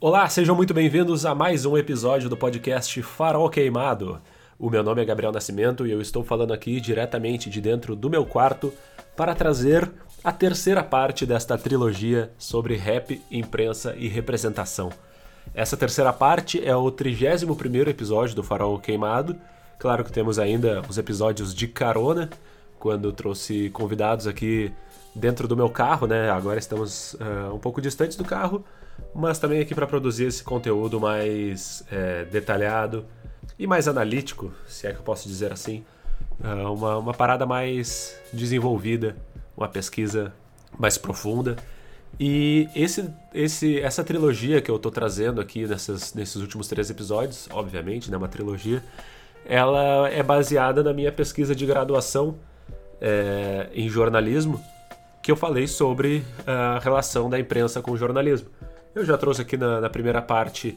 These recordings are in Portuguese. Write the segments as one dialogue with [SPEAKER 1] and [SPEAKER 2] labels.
[SPEAKER 1] Olá, sejam muito bem-vindos a mais um episódio do podcast Farol Queimado. O meu nome é Gabriel Nascimento e eu estou falando aqui diretamente de dentro do meu quarto para trazer a terceira parte desta trilogia sobre rap, imprensa e representação. Essa terceira parte é o 31º episódio do Farol Queimado. Claro que temos ainda os episódios de carona, quando trouxe convidados aqui dentro do meu carro, né? Agora estamos uh, um pouco distantes do carro, mas também aqui para produzir esse conteúdo mais é, detalhado e mais analítico, se é que eu posso dizer assim. Uh, uma, uma parada mais desenvolvida, uma pesquisa mais profunda. E esse, esse, essa trilogia que eu estou trazendo aqui nessas, nesses últimos três episódios, obviamente, né, uma trilogia, ela é baseada na minha pesquisa de graduação é, em jornalismo, que eu falei sobre a relação da imprensa com o jornalismo. Eu já trouxe aqui na, na primeira parte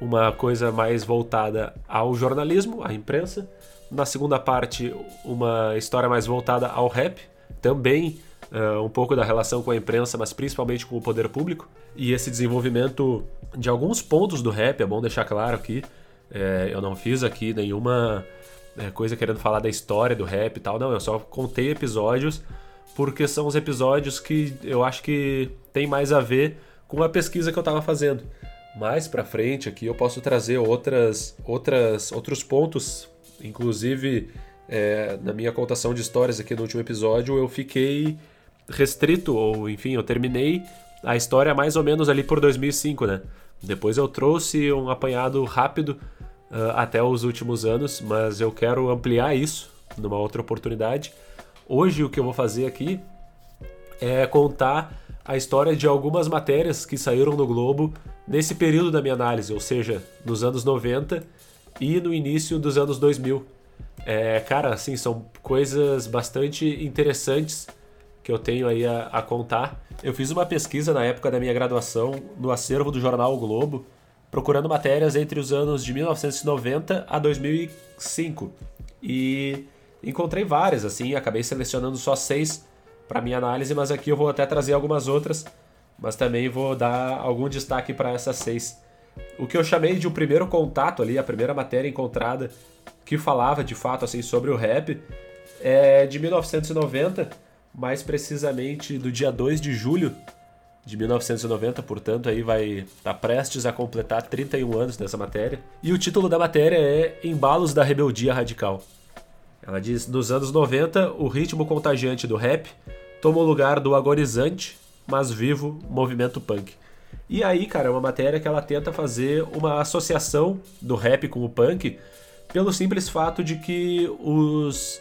[SPEAKER 1] uma coisa mais voltada ao jornalismo, à imprensa. Na segunda parte, uma história mais voltada ao rap, também uh, um pouco da relação com a imprensa, mas principalmente com o poder público. E esse desenvolvimento de alguns pontos do rap, é bom deixar claro aqui. É, eu não fiz aqui nenhuma é, coisa querendo falar da história do rap e tal, não. Eu só contei episódios porque são os episódios que eu acho que tem mais a ver com a pesquisa que eu estava fazendo. Mais para frente aqui eu posso trazer outras, outras, outros pontos, inclusive é, na minha contação de histórias aqui no último episódio eu fiquei restrito ou enfim eu terminei a história mais ou menos ali por 2005, né? Depois eu trouxe um apanhado rápido uh, até os últimos anos, mas eu quero ampliar isso numa outra oportunidade. Hoje o que eu vou fazer aqui é contar a história de algumas matérias que saíram no Globo nesse período da minha análise, ou seja, nos anos 90 e no início dos anos 2000. É, cara, assim, são coisas bastante interessantes que eu tenho aí a, a, contar. Eu fiz uma pesquisa na época da minha graduação no acervo do jornal o Globo, procurando matérias entre os anos de 1990 a 2005. E encontrei várias, assim, acabei selecionando só seis para minha análise, mas aqui eu vou até trazer algumas outras, mas também vou dar algum destaque para essas seis. O que eu chamei de o primeiro contato ali, a primeira matéria encontrada que falava de fato assim sobre o rap é de 1990, mais precisamente do dia 2 de julho de 1990, portanto aí vai estar tá prestes a completar 31 anos dessa matéria. E o título da matéria é Embalos da Rebeldia Radical. Ela diz: nos anos 90, o ritmo contagiante do rap tomou lugar do agonizante, mas vivo movimento punk. E aí, cara, é uma matéria que ela tenta fazer uma associação do rap com o punk pelo simples fato de que os,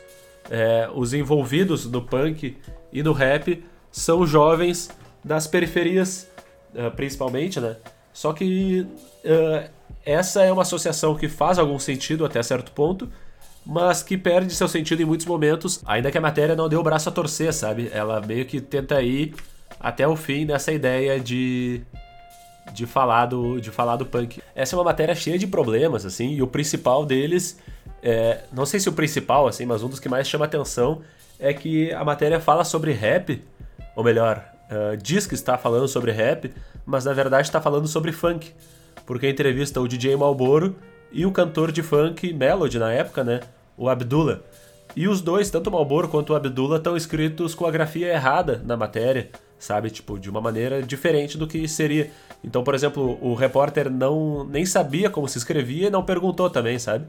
[SPEAKER 1] é, os envolvidos no punk e no rap são jovens das periferias, uh, principalmente, né? Só que uh, essa é uma associação que faz algum sentido até certo ponto, mas que perde seu sentido em muitos momentos, ainda que a matéria não dê o braço a torcer, sabe? Ela meio que tenta ir até o fim dessa ideia de de falar do de falar do punk. Essa é uma matéria cheia de problemas assim, e o principal deles é, não sei se o principal assim, mas um dos que mais chama atenção é que a matéria fala sobre rap, ou melhor, uh, diz que está falando sobre rap, mas na verdade está falando sobre funk, porque entrevista o DJ Malboro e o cantor de funk Melody na época, né? O Abdullah. E os dois, tanto o Malboro quanto o Abdullah, estão escritos com a grafia errada na matéria, sabe? Tipo, de uma maneira diferente do que seria. Então, por exemplo, o repórter não nem sabia como se escrevia e não perguntou também, sabe?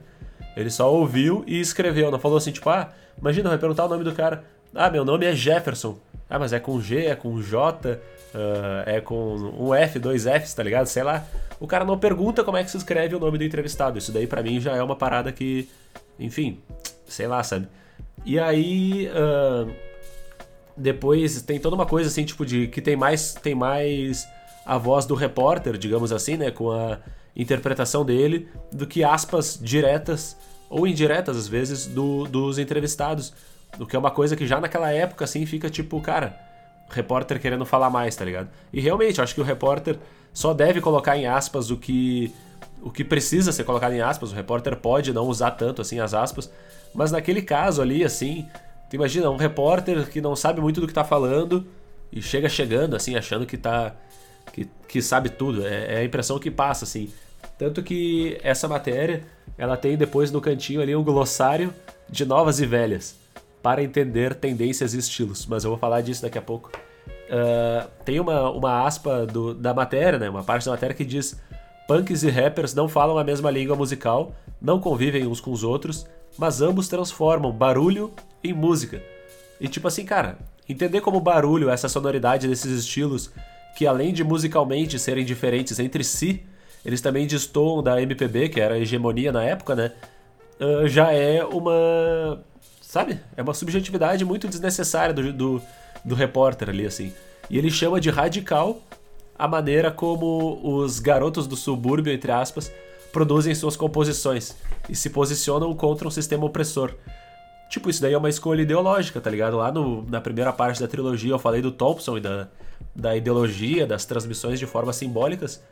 [SPEAKER 1] Ele só ouviu e escreveu, não falou assim, tipo, ah, imagina, vai perguntar o nome do cara. Ah, meu nome é Jefferson. Ah, mas é com G, é com J, uh, é com um F, dois Fs, tá ligado? Sei lá. O cara não pergunta como é que se escreve o nome do entrevistado. Isso daí para mim já é uma parada que enfim, sei lá, sabe? E aí. Uh, depois tem toda uma coisa assim, tipo, de que tem mais, tem mais a voz do repórter, digamos assim, né? Com a interpretação dele, do que aspas diretas ou indiretas, às vezes, do, dos entrevistados. O que é uma coisa que já naquela época, assim, fica tipo, cara, repórter querendo falar mais, tá ligado? E realmente, acho que o repórter só deve colocar em aspas o que o que precisa ser colocado em aspas, o repórter pode não usar tanto assim as aspas, mas naquele caso ali, assim, tu imagina um repórter que não sabe muito do que tá falando e chega chegando, assim, achando que tá que, que sabe tudo. É, é a impressão que passa, assim. Tanto que essa matéria, ela tem depois no cantinho ali um glossário de novas e velhas para entender tendências e estilos. Mas eu vou falar disso daqui a pouco. Uh, tem uma, uma aspa do, da matéria, né? Uma parte da matéria que diz: punks e rappers não falam a mesma língua musical, não convivem uns com os outros, mas ambos transformam barulho em música. E tipo assim, cara, entender como barulho, essa sonoridade desses estilos, que além de musicalmente serem diferentes entre si, eles também destoam da MPB, que era a hegemonia na época, né? Uh, já é uma. Sabe? É uma subjetividade muito desnecessária do, do, do repórter ali, assim. E ele chama de radical a maneira como os garotos do subúrbio, entre aspas, produzem suas composições e se posicionam contra um sistema opressor. Tipo, isso daí é uma escolha ideológica, tá ligado? Lá no, na primeira parte da trilogia eu falei do Thompson e da, da ideologia, das transmissões de formas simbólicas.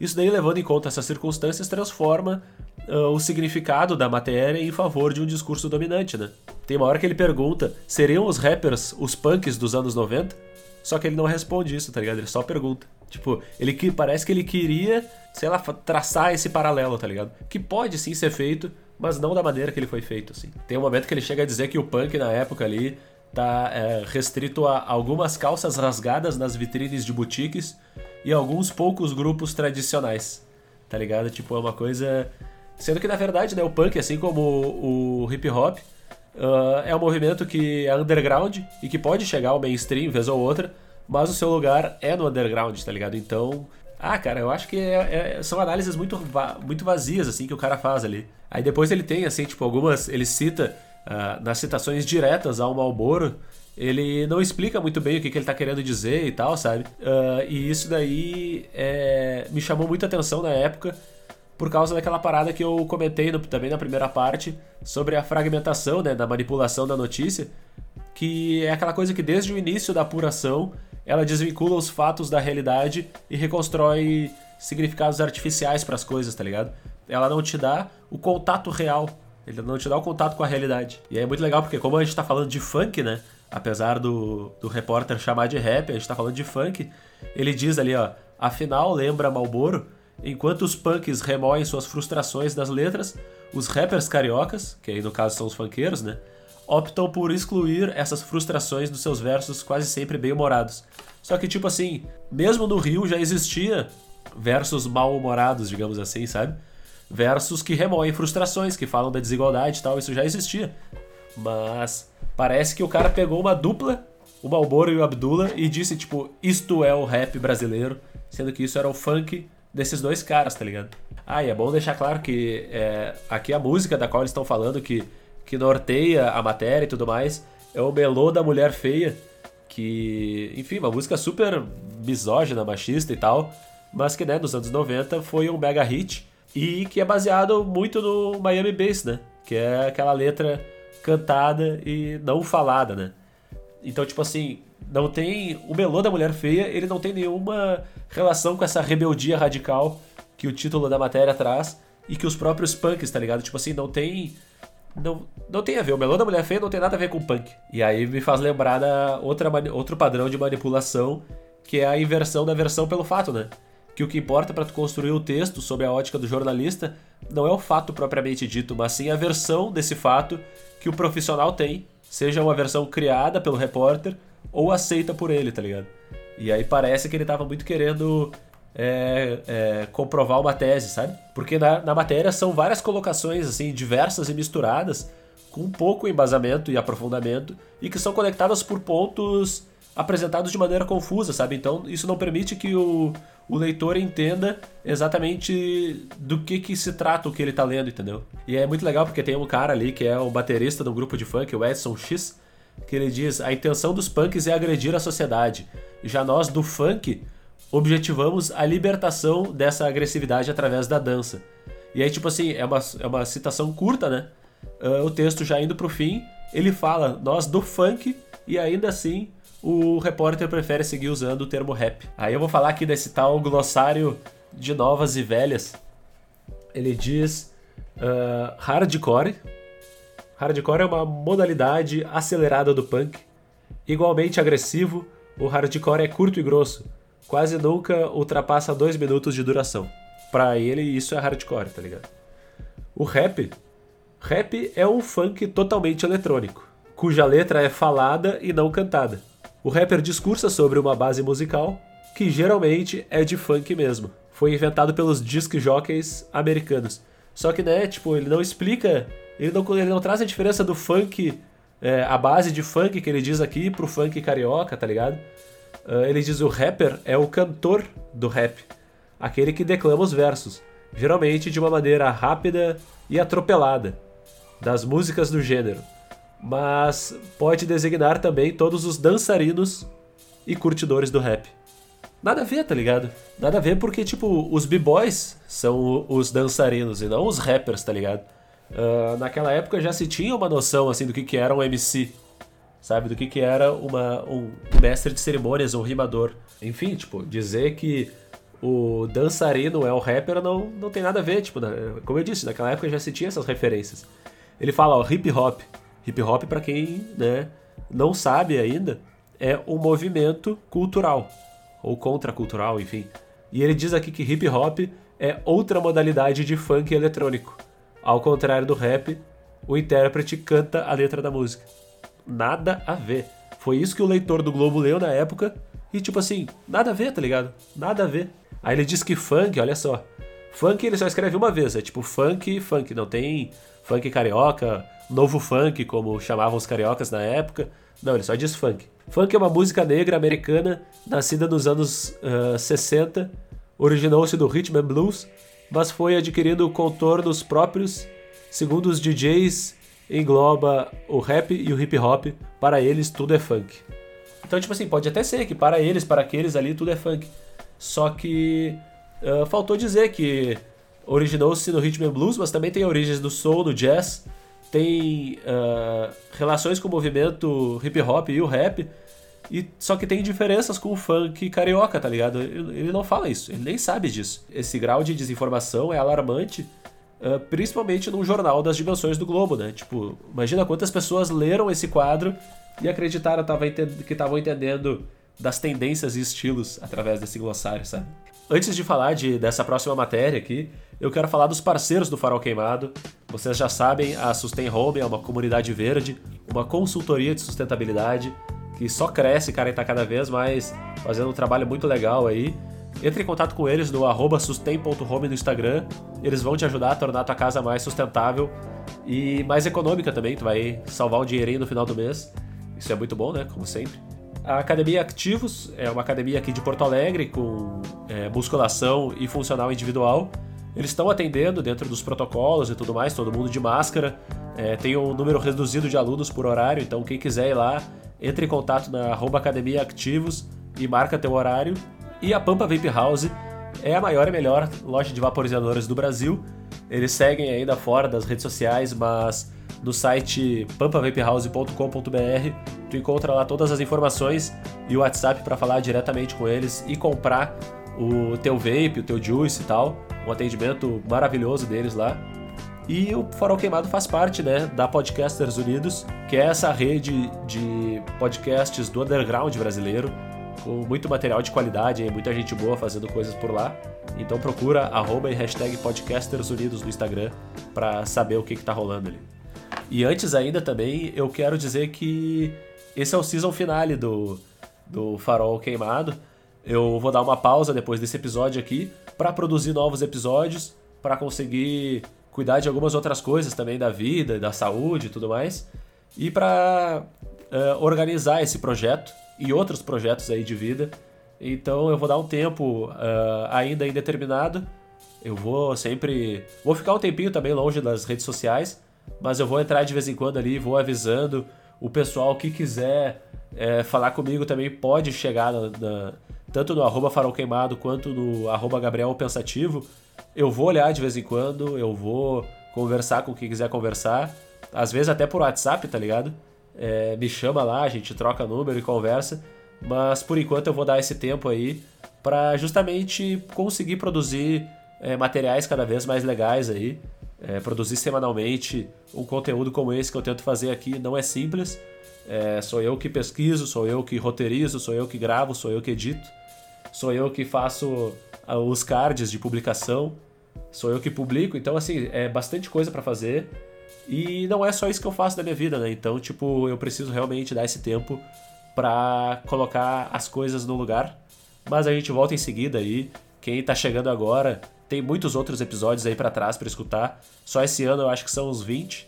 [SPEAKER 1] Isso daí, levando em conta essas circunstâncias, transforma uh, o significado da matéria em favor de um discurso dominante, né? Tem uma hora que ele pergunta: seriam os rappers os punks dos anos 90? Só que ele não responde isso, tá ligado? Ele só pergunta. Tipo, ele que parece que ele queria, sei lá, traçar esse paralelo, tá ligado? Que pode sim ser feito, mas não da maneira que ele foi feito, assim. Tem um momento que ele chega a dizer que o punk na época ali tá é, restrito a algumas calças rasgadas nas vitrines de boutiques e alguns poucos grupos tradicionais, tá ligado? Tipo, é uma coisa. Sendo que na verdade, né, o punk, assim como o, hip hop, uh, é um movimento que é underground e que pode chegar ao mainstream, vez ou outra, mas o seu lugar é no underground, tá ligado? Então, ah, cara, eu acho que é, é, são análises muito, muito vazias, assim, que o cara faz ali. Aí depois ele tem, assim, tipo, algumas. Ele cita, uh, nas citações diretas ao Malboro, ele não explica muito bem o que, que ele está querendo dizer e tal, sabe? Uh, e isso daí é, me chamou muita atenção na época por causa daquela parada que eu comentei no, também na primeira parte sobre a fragmentação, né, da manipulação da notícia, que é aquela coisa que desde o início da apuração ela desvincula os fatos da realidade e reconstrói significados artificiais para as coisas, tá ligado? Ela não te dá o contato real, ele não te dá o contato com a realidade. E é muito legal porque como a gente tá falando de funk, né? apesar do, do repórter chamar de rap, a gente tá falando de funk, ele diz ali, ó, afinal lembra Malboro, enquanto os punks remoem suas frustrações das letras, os rappers cariocas, que aí no caso são os funkeiros, né, optam por excluir essas frustrações dos seus versos quase sempre bem-humorados. Só que tipo assim, mesmo no Rio já existia versos mal-humorados, digamos assim, sabe? Versos que remoem frustrações, que falam da desigualdade e tal, isso já existia. Mas Parece que o cara pegou uma dupla, o Malboro e o Abdullah, e disse, tipo, isto é o rap brasileiro, sendo que isso era o funk desses dois caras, tá ligado? Ah, e é bom deixar claro que é, aqui a música da qual eles estão falando, que, que norteia a matéria e tudo mais, é o Melô da Mulher Feia, que, enfim, uma música super misógina, machista e tal, mas que, né, nos anos 90 foi um mega hit e que é baseado muito no Miami Bass, né? Que é aquela letra cantada e não falada, né? Então, tipo assim, não tem. O melô da mulher feia, ele não tem nenhuma relação com essa rebeldia radical que o título da matéria traz e que os próprios punks, tá ligado? Tipo assim, não tem. Não, não tem a ver. O melô da mulher feia não tem nada a ver com punk. E aí me faz lembrar da outra, outro padrão de manipulação, que é a inversão da versão pelo fato, né? que o que importa para tu construir o texto sob a ótica do jornalista não é o fato propriamente dito, mas sim a versão desse fato que o profissional tem, seja uma versão criada pelo repórter ou aceita por ele, tá ligado? E aí parece que ele tava muito querendo é, é, comprovar uma tese, sabe? Porque na, na matéria são várias colocações, assim, diversas e misturadas, com pouco embasamento e aprofundamento, e que são conectadas por pontos apresentados de maneira confusa, sabe? Então isso não permite que o, o leitor entenda exatamente do que, que se trata o que ele tá lendo, entendeu? E é muito legal porque tem um cara ali que é o baterista do grupo de funk, o Edson X, que ele diz: a intenção dos punks é agredir a sociedade. Já nós do funk objetivamos a libertação dessa agressividade através da dança. E aí, tipo assim, é uma, é uma citação curta, né? Uh, o texto já indo pro fim, ele fala: nós do funk, e ainda assim o repórter prefere seguir usando o termo rap. Aí eu vou falar aqui desse tal glossário de novas e velhas. Ele diz uh, hardcore. Hardcore é uma modalidade acelerada do punk. Igualmente agressivo, o hardcore é curto e grosso. Quase nunca ultrapassa dois minutos de duração. Pra ele, isso é hardcore, tá ligado? O rap. Rap é um funk totalmente eletrônico, cuja letra é falada e não cantada. O rapper discursa sobre uma base musical que geralmente é de funk mesmo. Foi inventado pelos disc jockeys americanos. Só que, né, tipo, ele não explica, ele não, ele não traz a diferença do funk, é, a base de funk que ele diz aqui pro funk carioca, tá ligado? Uh, ele diz o rapper é o cantor do rap, aquele que declama os versos, geralmente de uma maneira rápida e atropelada, das músicas do gênero. Mas pode designar também todos os dançarinos e curtidores do rap. Nada a ver, tá ligado? Nada a ver porque, tipo, os b-boys são os dançarinos e não os rappers, tá ligado? Uh, naquela época já se tinha uma noção, assim, do que, que era um MC, sabe? Do que, que era uma, um mestre de cerimônias, um rimador. Enfim, tipo, dizer que o dançarino é o rapper não, não tem nada a ver, tipo, como eu disse, naquela época já se tinha essas referências. Ele fala, ó, hip hop. Hip hop, para quem, né, não sabe ainda, é um movimento cultural ou contracultural, enfim. E ele diz aqui que hip hop é outra modalidade de funk eletrônico. Ao contrário do rap, o intérprete canta a letra da música. Nada a ver. Foi isso que o leitor do Globo leu na época e tipo assim, nada a ver, tá ligado? Nada a ver. Aí ele diz que funk, olha só. Funk ele só escreve uma vez, é tipo funk, funk, não tem funk carioca, novo funk, como chamavam os cariocas na época. Não, ele só diz funk. Funk é uma música negra americana nascida nos anos uh, 60, originou-se do rhythm and blues, mas foi adquirindo contornos próprios, segundo os DJs, engloba o rap e o hip hop, para eles tudo é funk. Então, tipo assim, pode até ser que para eles, para aqueles ali, tudo é funk. Só que uh, faltou dizer que originou-se no rhythm and blues, mas também tem origens do soul, do jazz, tem uh, relações com o movimento hip hop e o rap, e só que tem diferenças com o funk carioca, tá ligado? Ele não fala isso, ele nem sabe disso. Esse grau de desinformação é alarmante, uh, principalmente num jornal das dimensões do globo, né? Tipo, imagina quantas pessoas leram esse quadro e acreditaram que estavam entendendo das tendências e estilos através desse glossário, sabe? Antes de falar de, dessa próxima matéria aqui, eu quero falar dos parceiros do Farol Queimado. Vocês já sabem, a Sustain Home é uma comunidade verde, uma consultoria de sustentabilidade que só cresce, cara, e tá cada vez mais fazendo um trabalho muito legal aí. Entre em contato com eles no arroba sustain.home no Instagram. Eles vão te ajudar a tornar a tua casa mais sustentável e mais econômica também. Tu vai salvar um dinheirinho no final do mês. Isso é muito bom, né? Como sempre. A Academia Ativos é uma academia aqui de Porto Alegre com é, musculação e funcional individual. Eles estão atendendo dentro dos protocolos e tudo mais, todo mundo de máscara. É, tem um número reduzido de alunos por horário, então quem quiser ir lá, entre em contato na arroba Academia Ativos e marca teu horário. E a Pampa Vape House é a maior e melhor loja de vaporizadores do Brasil. Eles seguem ainda fora das redes sociais, mas no site pampavapehouse.com.br tu encontra lá todas as informações e o WhatsApp para falar diretamente com eles e comprar o teu vape, o teu juice e tal um atendimento maravilhoso deles lá. E o Farol Queimado faz parte né, da Podcasters Unidos, que é essa rede de podcasts do underground brasileiro, com muito material de qualidade e muita gente boa fazendo coisas por lá. Então procura arroba e hashtag Podcasters Unidos no Instagram para saber o que, está rolando ali. E antes ainda também, eu quero dizer que esse é o season finale do, do Farol Queimado. Eu vou dar uma pausa depois desse episódio aqui para produzir novos episódios, para conseguir cuidar de algumas outras coisas também da vida, da saúde e tudo mais, e para uh, eh, organizar esse projeto e outros projetos aí de vida. Então eu vou dar um tempo uh, ainda indeterminado. Eu vou sempre. Vou ficar um tempinho também longe das redes sociais, mas eu vou entrar de vez em quando ali, vou avisando. O pessoal que quiser é, falar comigo também pode chegar na, na, tanto no arroba farol queimado quanto no arroba Gabriel Pensativo. Eu vou olhar de vez em quando, eu vou conversar com quem quiser conversar. Às vezes até por WhatsApp, tá ligado? É, me chama lá, a gente troca número e conversa. Mas por enquanto eu vou dar esse tempo aí para justamente conseguir produzir é, materiais cada vez mais legais aí. É, produzir semanalmente um conteúdo como esse que eu tento fazer aqui não é simples. É, sou eu que pesquiso, sou eu que roteirizo, sou eu que gravo, sou eu que edito. sou eu que faço ah, os cards de publicação, sou eu que publico, então assim, é bastante coisa para fazer. E não é só isso que eu faço da minha vida, né? Então, tipo, eu preciso realmente dar esse tempo para colocar as coisas no lugar. Mas a gente volta em seguida aí. Quem tá chegando agora, tem muitos outros episódios aí para trás para escutar. Só esse ano eu acho que são uns 20.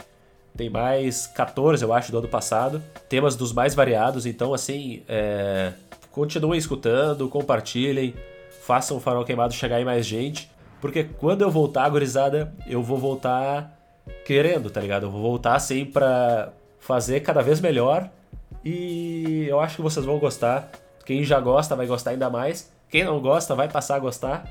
[SPEAKER 1] Tem mais 14, eu acho, do ano passado. Temas dos mais variados, então assim, é... continuem escutando, compartilhem, façam o Farol Queimado chegar em mais gente. Porque quando eu voltar, gurizada, eu vou voltar querendo, tá ligado? Eu vou voltar assim pra fazer cada vez melhor. E eu acho que vocês vão gostar. Quem já gosta vai gostar ainda mais. Quem não gosta vai passar a gostar.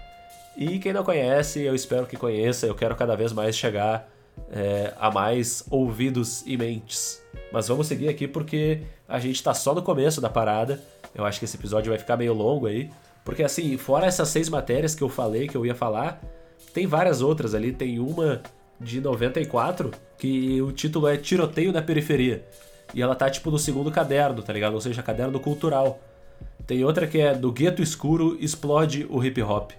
[SPEAKER 1] E quem não conhece, eu espero que conheça. Eu quero cada vez mais chegar é, a mais ouvidos e mentes. Mas vamos seguir aqui porque a gente tá só no começo da parada. Eu acho que esse episódio vai ficar meio longo aí. Porque assim, fora essas seis matérias que eu falei que eu ia falar, tem várias outras ali. Tem uma de 94 que o título é Tiroteio na Periferia. E ela tá tipo no segundo caderno, tá ligado? Ou seja, caderno cultural. Tem outra que é Do Gueto Escuro Explode o Hip Hop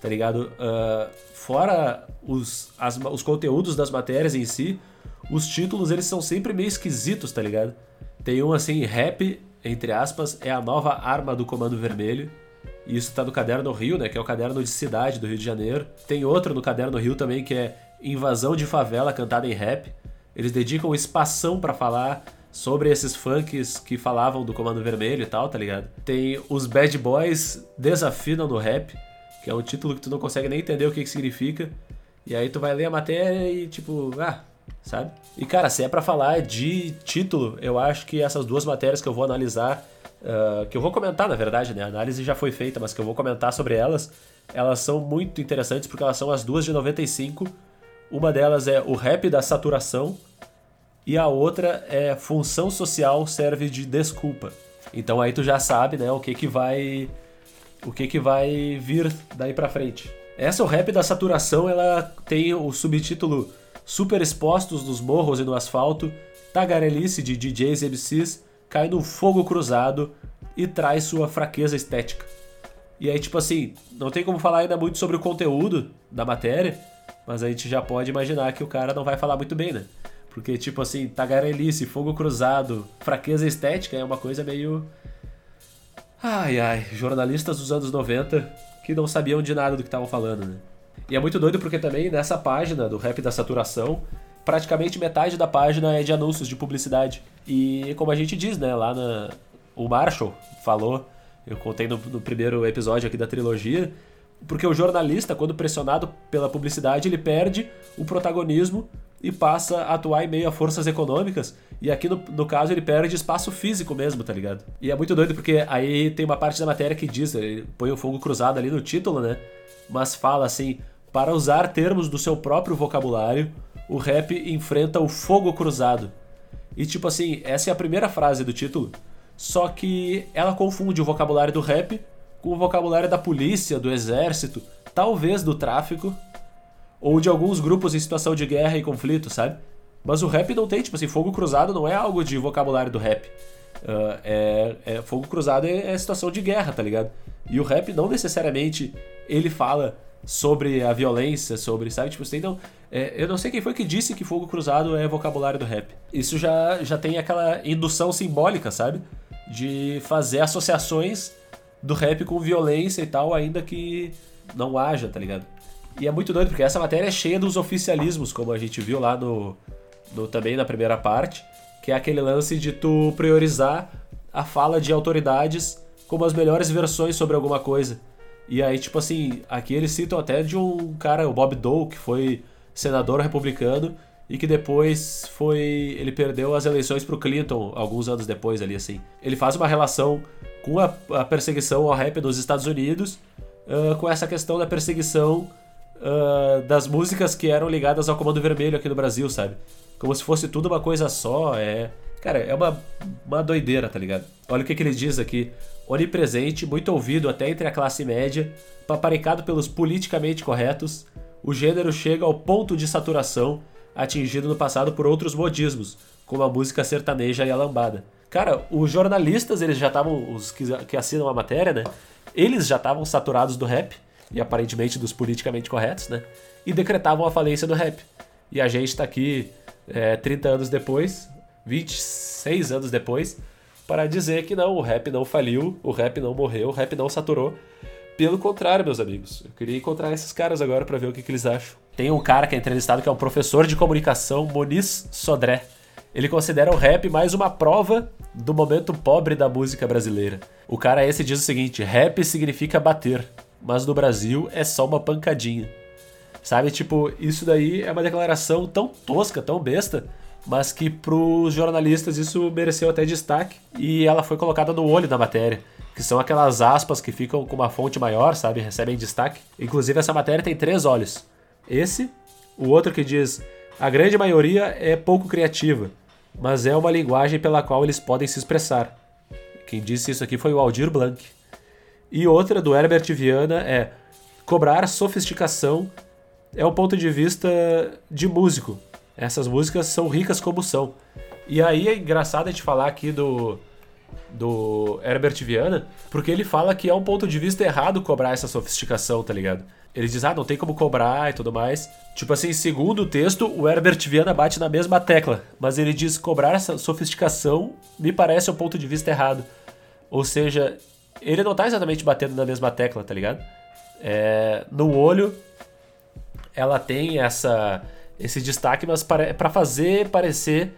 [SPEAKER 1] tá ligado? Uh, fora os, as, os conteúdos das matérias em si, os títulos eles são sempre meio esquisitos, tá ligado? Tem um assim, rap, entre aspas, é a nova arma do Comando Vermelho. E isso tá no Caderno Rio, né? Que é o caderno de cidade do Rio de Janeiro. Tem outro no Caderno Rio também que é Invasão de Favela cantada em rap. Eles dedicam espação para falar sobre esses funks que falavam do Comando Vermelho e tal, tá ligado? Tem os Bad Boys desafinam no rap que é um título que tu não consegue nem entender o que, que significa. E aí tu vai ler a matéria e tipo, ah, sabe? E cara, se é para falar de título, eu acho que essas duas matérias que eu vou analisar, uh, que eu vou comentar na verdade, né? A análise já foi feita, mas que eu vou comentar sobre elas, elas são muito interessantes porque elas são as duas de 95. Uma delas é o rap da saturação e a outra é função social serve de desculpa. Então aí tu já sabe, né, o que que vai o que, que vai vir daí para frente. Essa, o rap da saturação, ela tem o subtítulo Super expostos nos morros e no asfalto, tagarelice de DJs e MCs cai no fogo cruzado e traz sua fraqueza estética. E aí, tipo assim, não tem como falar ainda muito sobre o conteúdo da matéria, mas a gente já pode imaginar que o cara não vai falar muito bem, né? Porque, tipo assim, tagarelice, fogo cruzado, fraqueza estética é uma coisa meio Ai, ai, jornalistas dos anos 90 que não sabiam de nada do que estavam falando, né? E é muito doido porque também nessa página do Rap da Saturação, praticamente metade da página é de anúncios de publicidade. E como a gente diz, né, lá na... o Marshall falou, eu contei no, no primeiro episódio aqui da trilogia, porque o jornalista, quando pressionado pela publicidade, ele perde o protagonismo e passa a atuar em meio a forças econômicas. E aqui, no, no caso, ele perde espaço físico mesmo, tá ligado? E é muito doido porque aí tem uma parte da matéria que diz, ele põe o fogo cruzado ali no título, né? Mas fala assim: para usar termos do seu próprio vocabulário, o rap enfrenta o fogo cruzado. E tipo assim, essa é a primeira frase do título. Só que ela confunde o vocabulário do rap com o vocabulário da polícia, do exército, talvez do tráfico ou de alguns grupos em situação de guerra e conflito, sabe? Mas o rap não tem, tipo assim, fogo cruzado não é algo de vocabulário do rap. Uh, é, é, fogo cruzado é, é, situação de guerra, tá ligado? E o rap não necessariamente ele fala sobre a violência, sobre, sabe? Tipo, então, é, eu não sei quem foi que disse que fogo cruzado é vocabulário do rap. Isso já, já tem aquela indução simbólica, sabe? De fazer associações do rap com violência e tal, ainda que não haja, tá ligado? E é muito doido, porque essa matéria é cheia dos oficialismos, como a gente viu lá no, no também na primeira parte, que é aquele lance de tu priorizar a fala de autoridades como as melhores versões sobre alguma coisa. E aí, tipo assim, aqui eles citam até de um cara, o Bob Dole, que foi senador republicano e que depois foi. Ele perdeu as eleições pro Clinton alguns anos depois ali, assim. Ele faz uma relação com a, a perseguição ao rap nos Estados Unidos, uh, com essa questão da perseguição uh, das músicas que eram ligadas ao Comando Vermelho aqui no Brasil, sabe? Como se fosse tudo uma coisa só, é... Cara, é uma, uma doideira, tá ligado? Olha o que, que ele diz aqui. Onipresente, muito ouvido até entre a classe média, paparicado pelos politicamente corretos, o gênero chega ao ponto de saturação atingido no passado por outros modismos, como a música sertaneja e a lambada. Cara, os jornalistas, eles já estavam, os que, que assinam a matéria, né? Eles já estavam saturados do rap, e aparentemente dos politicamente corretos, né? E decretavam a falência do rap. E a gente tá aqui é, 30 anos depois, 26 anos depois, para dizer que não, o rap não faliu, o rap não morreu, o rap não saturou. Pelo contrário, meus amigos. Eu queria encontrar esses caras agora para ver o que, que, eles acham. Tem um cara que é entrevistado que é um professor de comunicação, Moniz Sodré. Ele considera o rap mais uma prova do momento pobre da música brasileira. O cara esse diz o seguinte: rap significa bater, mas no Brasil é só uma pancadinha. Sabe, tipo, isso daí é uma declaração tão tosca, tão besta, mas que pros jornalistas isso mereceu até destaque e ela foi colocada no olho da matéria, que são aquelas aspas que ficam com uma fonte maior, sabe, recebem destaque. Inclusive essa matéria tem três olhos. Esse, o outro que diz: "A grande maioria é pouco criativa, mas é uma linguagem pela qual eles podem se expressar". Quem disse isso aqui foi o Aldir Blanc. E outra do Herbert Viana é: "Cobrar sofisticação é o ponto de vista de músico. Essas músicas são ricas como são. E aí é engraçado a gente falar aqui do, do Herbert Viana, porque ele fala que é um ponto de vista errado cobrar essa sofisticação, tá ligado? Ele diz, ah, não tem como cobrar e tudo mais. Tipo assim, segundo o texto, o Herbert Viana bate na mesma tecla, mas ele diz cobrar essa sofisticação me parece um ponto de vista errado. Ou seja, ele não tá exatamente batendo na mesma tecla, tá ligado? É, no olho, ela tem essa esse destaque, mas para fazer parecer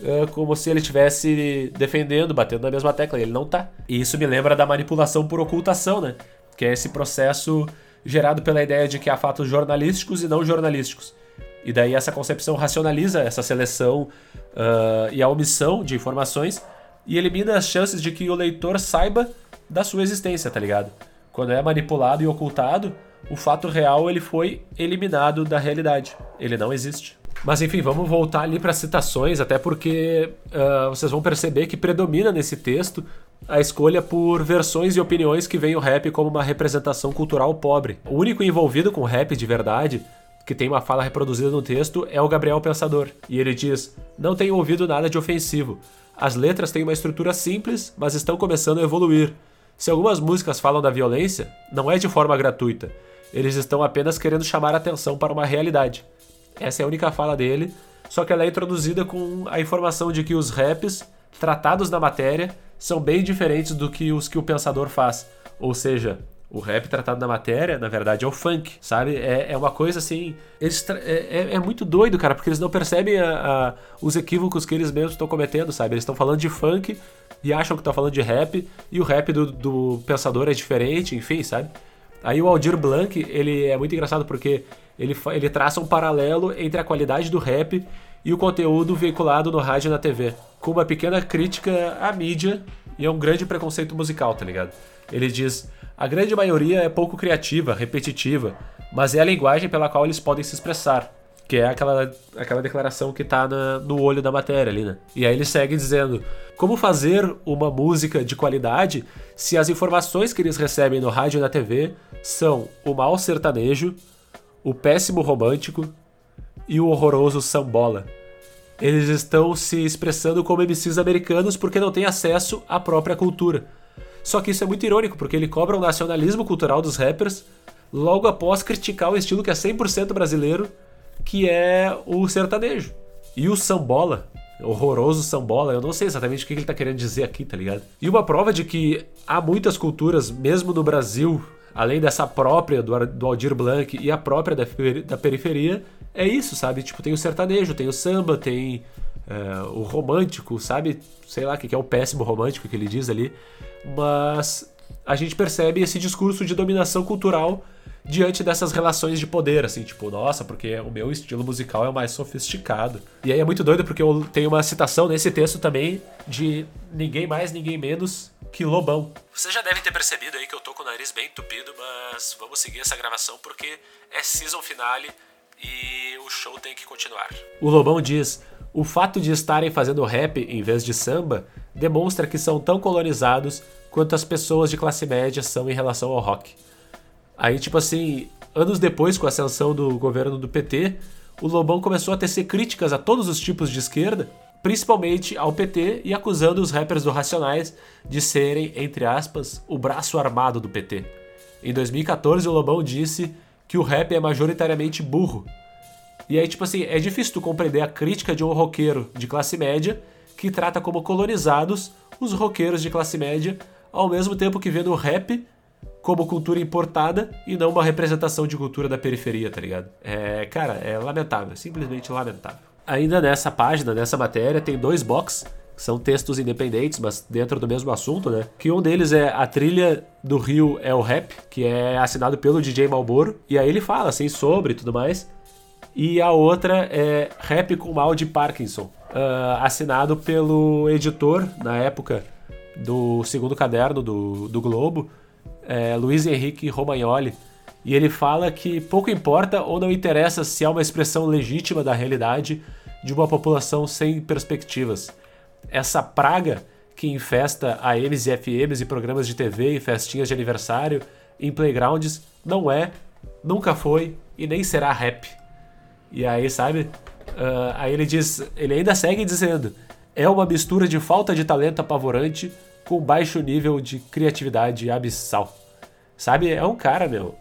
[SPEAKER 1] uh, como se ele estivesse defendendo, batendo na mesma tecla. E ele não tá. E isso me lembra da manipulação por ocultação, né? Que é esse processo gerado pela ideia de que há fatos jornalísticos e não jornalísticos. E daí essa concepção racionaliza essa seleção uh, e a omissão de informações e elimina as chances de que o leitor saiba da sua existência, tá ligado? Quando é manipulado e ocultado, o fato real ele foi eliminado da realidade. Ele não existe. Mas enfim, vamos voltar ali para citações, até porque uh, vocês vão perceber que predomina nesse texto a escolha por versões e opiniões que veem o rap como uma representação cultural pobre. O único envolvido com rap de verdade, que tem uma fala reproduzida no texto, é o Gabriel Pensador. E ele diz: Não tenho ouvido nada de ofensivo. As letras têm uma estrutura simples, mas estão começando a evoluir. Se algumas músicas falam da violência, não é de forma gratuita. Eles estão apenas querendo chamar atenção para uma realidade. Essa é a única fala dele, só que ela é introduzida com a informação de que os raps tratados na matéria são bem diferentes do que os que o pensador faz. Ou seja, o rap tratado na matéria, na verdade, é o funk, sabe? É, é uma coisa assim. Eles é, é, é, muito doido, cara, porque eles não percebem a, a, os equívocos que eles mesmos estão cometendo, sabe? Eles estão falando de funk e acham que estão falando de rap, e o rap do, do pensador é diferente, enfim, sabe? Aí o Aldir Blanc, ele é muito engraçado porque ele, ele traça um paralelo entre a qualidade do rap e o conteúdo veiculado no rádio e na TV, com uma pequena crítica à mídia e a um grande preconceito musical, tá ligado? Ele diz: a grande maioria é pouco criativa, repetitiva, mas é a linguagem pela qual eles podem se expressar. Que é aquela, aquela declaração que tá na, no olho da matéria ali, né? E aí ele segue dizendo: Como fazer uma música de qualidade se as informações que eles recebem no rádio e na TV são o mal sertanejo, o péssimo romântico e o horroroso sambola? Eles estão se expressando como MCs americanos porque não têm acesso à própria cultura. Só que isso é muito irônico, porque ele cobra o nacionalismo cultural dos rappers logo após criticar o estilo que é 100% brasileiro que é o sertanejo. E o sambola, horroroso sambola, eu não sei exatamente o que ele tá querendo dizer aqui, tá ligado? E uma prova de que há muitas culturas, mesmo no Brasil, além dessa própria do, do Aldir Blanc e a própria da, da periferia, é isso, sabe? Tipo, tem o sertanejo, tem o samba, tem é, o romântico, sabe? Sei lá o que é o péssimo romântico que ele diz ali. Mas a gente percebe esse discurso de dominação cultural diante dessas relações de poder, assim, tipo, nossa, porque o meu estilo musical é mais sofisticado. E aí é muito doido porque eu tenho uma citação nesse texto também de ninguém mais, ninguém menos que Lobão. Você já deve ter percebido aí que eu tô com o nariz bem entupido, mas vamos seguir essa gravação porque é season finale e o show tem que continuar. O Lobão diz: o fato de estarem fazendo rap em vez de samba demonstra que são tão colonizados quanto as pessoas de classe média são em relação ao rock. Aí, tipo assim, anos depois, com a ascensão do governo do PT, o Lobão começou a tecer críticas a todos os tipos de esquerda, principalmente ao PT e acusando os rappers do Racionais de serem, entre aspas, o braço armado do PT. Em 2014, o Lobão disse que o rap é majoritariamente burro. E aí, tipo assim, é difícil tu compreender a crítica de um roqueiro de classe média que trata como colonizados os roqueiros de classe média, ao mesmo tempo que vê no rap como cultura importada e não uma representação de cultura da periferia, tá ligado? É, cara, é lamentável, simplesmente lamentável. Ainda nessa página, nessa matéria, tem dois box, que são textos independentes, mas dentro do mesmo assunto, né? Que um deles é a trilha do Rio é o Rap, que é assinado pelo DJ Malboro, e aí ele fala assim sobre e tudo mais. E a outra é Rap com Mal de Parkinson, uh, assinado pelo editor, na época, do segundo caderno do, do Globo, é, Luiz Henrique Romagnoli, e ele fala que pouco importa ou não interessa se é uma expressão legítima da realidade de uma população sem perspectivas. Essa praga que infesta AMs e FMs e programas de TV e festinhas de aniversário em playgrounds não é, nunca foi e nem será rap. E aí, sabe? Uh, aí ele diz, ele ainda segue dizendo: é uma mistura de falta de talento apavorante com baixo nível de criatividade abissal. Sabe? É um cara, meu.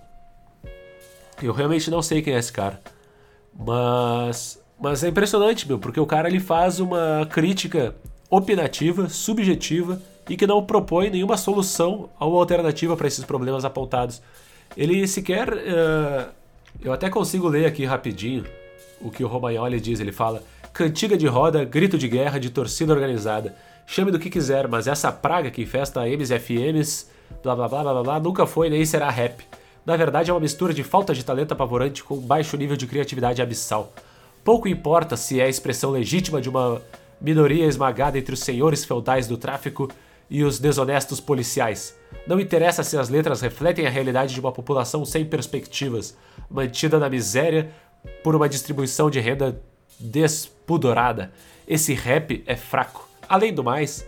[SPEAKER 1] Eu realmente não sei quem é esse cara. Mas. Mas é impressionante, meu, porque o cara ele faz uma crítica opinativa, subjetiva e que não propõe nenhuma solução ou alternativa para esses problemas apontados. Ele sequer. Uh, eu até consigo ler aqui rapidinho o que o Romagnoli diz. Ele fala: cantiga de roda, grito de guerra de torcida organizada. Chame do que quiser, mas essa praga que infesta M's e FMs, blá blá blá blá blá, nunca foi nem será rap na verdade é uma mistura de falta de talento apavorante com baixo nível de criatividade abissal. Pouco importa se é a expressão legítima de uma minoria esmagada entre os senhores feudais do tráfico e os desonestos policiais. Não interessa se as letras refletem a realidade de uma população sem perspectivas, mantida na miséria por uma distribuição de renda despudorada. Esse rap é fraco. Além do mais,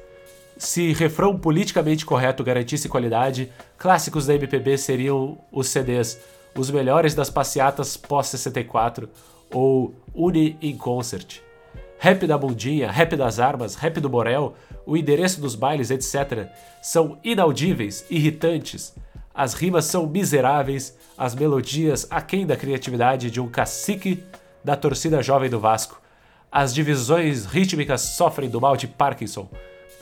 [SPEAKER 1] se refrão politicamente correto garantisse qualidade, clássicos da MPB seriam os CDs Os Melhores das Passeatas pós-64 ou Uni in Concert. Rap da Bundinha, Rap das Armas, Rap do Borel, o endereço dos bailes, etc., são inaudíveis, irritantes. As rimas são miseráveis, as melodias aquém da criatividade de um cacique da torcida jovem do Vasco. As divisões rítmicas sofrem do mal de Parkinson.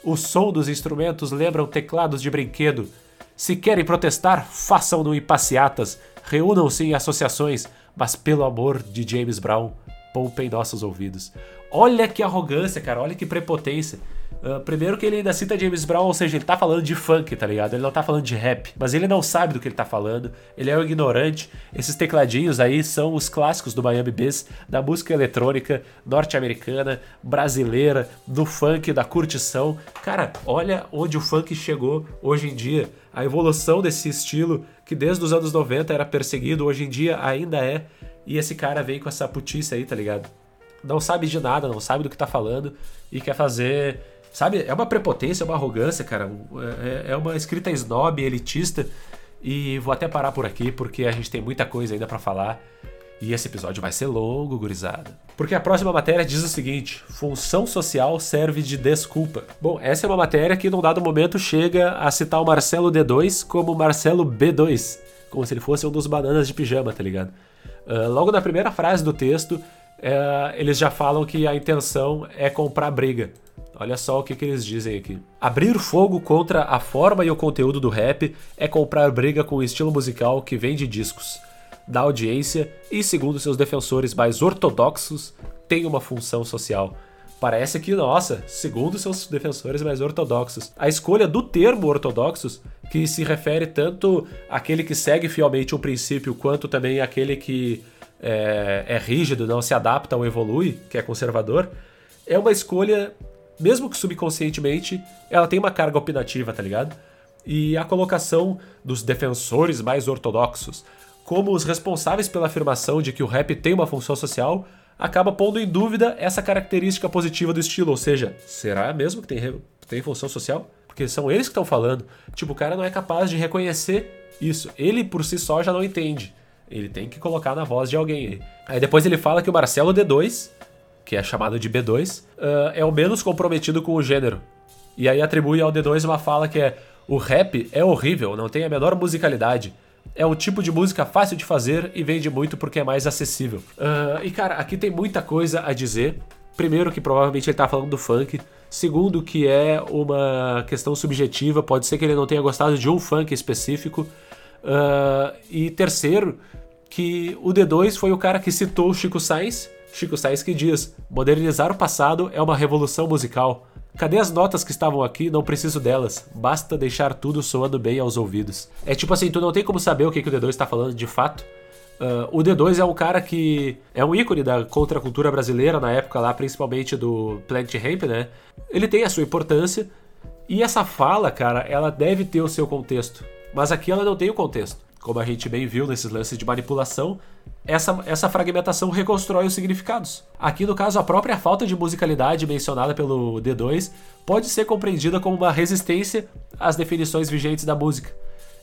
[SPEAKER 1] O som dos instrumentos lembram teclados de brinquedo. Se querem protestar, façam-no em passeatas, reúnam-se em associações, mas pelo amor de James Brown, poupem nossos ouvidos. Olha que arrogância, cara, olha que prepotência. Uh, primeiro que ele ainda cita James Brown, ou seja, ele tá falando de funk, tá ligado? Ele não tá falando de rap, mas ele não sabe do que ele tá falando, ele é um ignorante. Esses tecladinhos aí são os clássicos do Miami Bass, da música eletrônica norte-americana, brasileira, do funk, da curtição. Cara, olha onde o funk chegou hoje em dia. A evolução desse estilo que desde os anos 90 era perseguido, hoje em dia ainda é. E esse cara vem com essa putice aí, tá ligado? Não sabe de nada, não sabe do que tá falando e quer fazer Sabe? É uma prepotência, é uma arrogância, cara. É, é uma escrita snob, elitista. E vou até parar por aqui, porque a gente tem muita coisa ainda para falar. E esse episódio vai ser longo, gurizada. Porque a próxima matéria diz o seguinte: função social serve de desculpa. Bom, essa é uma matéria que, num dado momento, chega a citar o Marcelo D2 como Marcelo B2, como se ele fosse um dos bananas de pijama, tá ligado? Uh, logo na primeira frase do texto, uh, eles já falam que a intenção é comprar briga. Olha só o que, que eles dizem aqui. Abrir fogo contra a forma e o conteúdo do rap é comprar briga com o estilo musical que vende discos, da audiência e, segundo seus defensores mais ortodoxos, tem uma função social. Parece que, nossa, segundo seus defensores mais ortodoxos, a escolha do termo ortodoxos, que se refere tanto àquele que segue fielmente um princípio, quanto também àquele que é, é rígido, não se adapta ou evolui, que é conservador, é uma escolha mesmo que subconscientemente, ela tem uma carga opinativa, tá ligado? E a colocação dos defensores mais ortodoxos como os responsáveis pela afirmação de que o rap tem uma função social acaba pondo em dúvida essa característica positiva do estilo, ou seja, será mesmo que tem, tem função social? Porque são eles que estão falando. Tipo, o cara não é capaz de reconhecer isso. Ele por si só já não entende. Ele tem que colocar na voz de alguém. Aí depois ele fala que o Marcelo D2 que é chamado de B2, uh, é o menos comprometido com o gênero. E aí atribui ao D2 uma fala que é: o rap é horrível, não tem a menor musicalidade. É um tipo de música fácil de fazer e vende muito porque é mais acessível. Uh, e cara, aqui tem muita coisa a dizer. Primeiro, que provavelmente ele tá falando do funk. Segundo, que é uma questão subjetiva, pode ser que ele não tenha gostado de um funk específico. Uh, e terceiro, que o D2 foi o cara que citou o Chico Sainz. Chico Sainz que diz: modernizar o passado é uma revolução musical. Cadê as notas que estavam aqui? Não preciso delas. Basta deixar tudo soando bem aos ouvidos. É tipo assim, tu não tem como saber o que, que o D2 está falando de fato. Uh, o D2 é um cara que é um ícone da contracultura brasileira na época lá, principalmente do Plant Ramp, né? Ele tem a sua importância e essa fala, cara, ela deve ter o seu contexto. Mas aqui ela não tem o contexto. Como a gente bem viu nesses lances de manipulação, essa, essa fragmentação reconstrói os significados. Aqui, no caso, a própria falta de musicalidade mencionada pelo D2 pode ser compreendida como uma resistência às definições vigentes da música.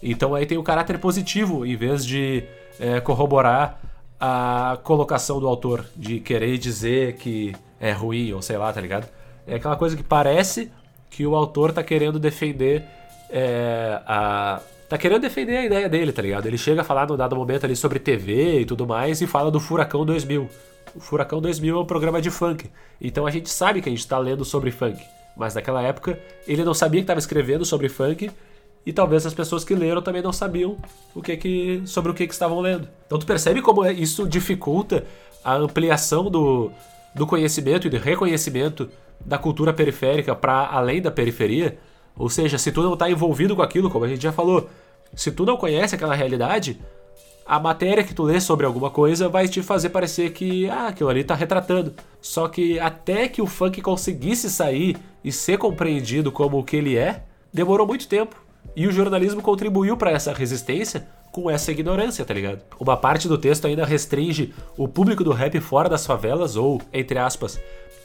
[SPEAKER 1] Então aí tem o caráter positivo, em vez de é, corroborar a colocação do autor, de querer dizer que é ruim ou sei lá, tá ligado? É aquela coisa que parece que o autor tá querendo defender é, a. Tá querendo defender a ideia dele, tá ligado? Ele chega a falar no dado momento ali sobre TV e tudo mais e fala do Furacão 2000. O Furacão 2000 é um programa de funk. Então a gente sabe que a gente tá lendo sobre funk. Mas naquela época ele não sabia que estava escrevendo sobre funk e talvez as pessoas que leram também não sabiam o que que, sobre o que, que estavam lendo. Então tu percebe como é, isso dificulta a ampliação do, do conhecimento e do reconhecimento da cultura periférica para além da periferia. Ou seja, se tu não está envolvido com aquilo, como a gente já falou, se tu não conhece aquela realidade, a matéria que tu lê sobre alguma coisa vai te fazer parecer que ah, aquilo ali está retratando. Só que até que o funk conseguisse sair e ser compreendido como o que ele é, demorou muito tempo. E o jornalismo contribuiu para essa resistência com essa ignorância, tá ligado? Uma parte do texto ainda restringe o público do rap fora das favelas, ou, entre aspas,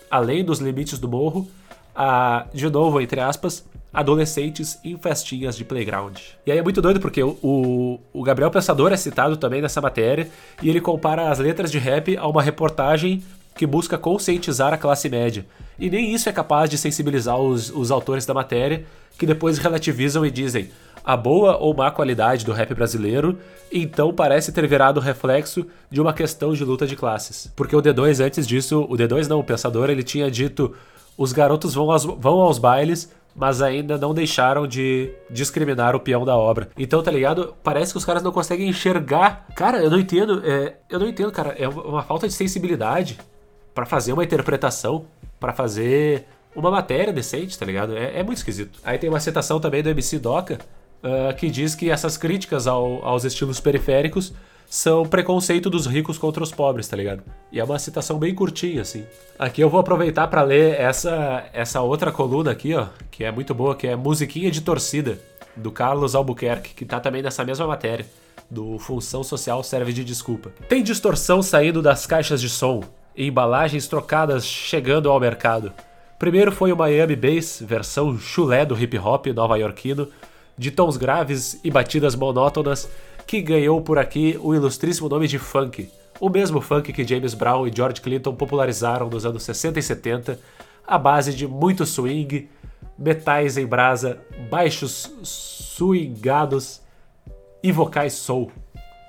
[SPEAKER 1] além dos limites do morro, a, de novo, entre aspas, adolescentes em festinhas de playground. E aí é muito doido porque o, o, Gabriel Pensador é citado também nessa matéria e ele compara as letras de rap a uma reportagem que busca conscientizar a classe média. E nem isso é capaz de sensibilizar os, os autores da matéria, que depois relativizam e dizem a boa ou má qualidade do rap brasileiro, então parece ter virado reflexo de uma questão de luta de classes. Porque o D2, antes disso, o D2 não, o pensador, ele tinha dito: os garotos vão aos, vão aos bailes, mas ainda não deixaram de discriminar o peão da obra. Então, tá ligado? Parece que os caras não conseguem enxergar. Cara, eu não entendo. É, eu não entendo, cara. É uma falta de sensibilidade para fazer uma interpretação, para fazer uma matéria decente, tá ligado? É, é, muito esquisito. Aí tem uma citação também do MC Doca, uh, que diz que essas críticas ao, aos estilos periféricos são preconceito dos ricos contra os pobres, tá ligado? E é uma citação bem curtinha, assim. Aqui eu vou aproveitar para ler essa, essa outra coluna aqui, ó, que é muito boa, que é Musiquinha de Torcida, do Carlos Albuquerque, que tá também nessa mesma matéria, do Função Social Serve de Desculpa. Tem distorção saindo das caixas de som, embalagens trocadas chegando ao mercado. Primeiro foi o Miami Bass, versão chulé do hip hop nova-iorquino, de tons graves e batidas monótonas, que ganhou por aqui o ilustríssimo nome de funk, o mesmo funk que James Brown e George Clinton popularizaram nos anos 60 e 70, à base de muito swing, metais em brasa, baixos swingados e vocais soul.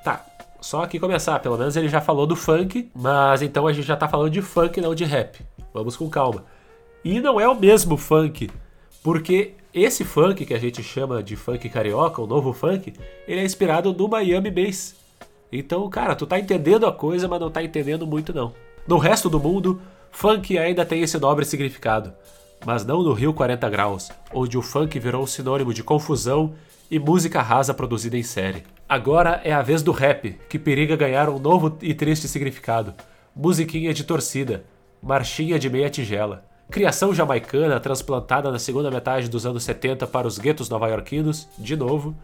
[SPEAKER 1] Tá, só aqui começar, pelo menos ele já falou do funk, mas então a gente já tá falando de funk, não de rap. Vamos com calma. E não é o mesmo funk, porque esse funk que a gente chama de funk carioca, o novo funk, ele é inspirado no Miami Bass. Então, cara, tu tá entendendo a coisa, mas não tá entendendo muito não. No resto do mundo, funk ainda tem esse nobre significado, mas não no Rio 40 Graus, onde o funk virou sinônimo de confusão e música rasa produzida em série. Agora é a vez do rap, que periga ganhar um novo e triste significado. Musiquinha de torcida, marchinha de meia tigela. Criação jamaicana transplantada na segunda metade dos anos 70 para os guetos nova-iorquinos, de novo.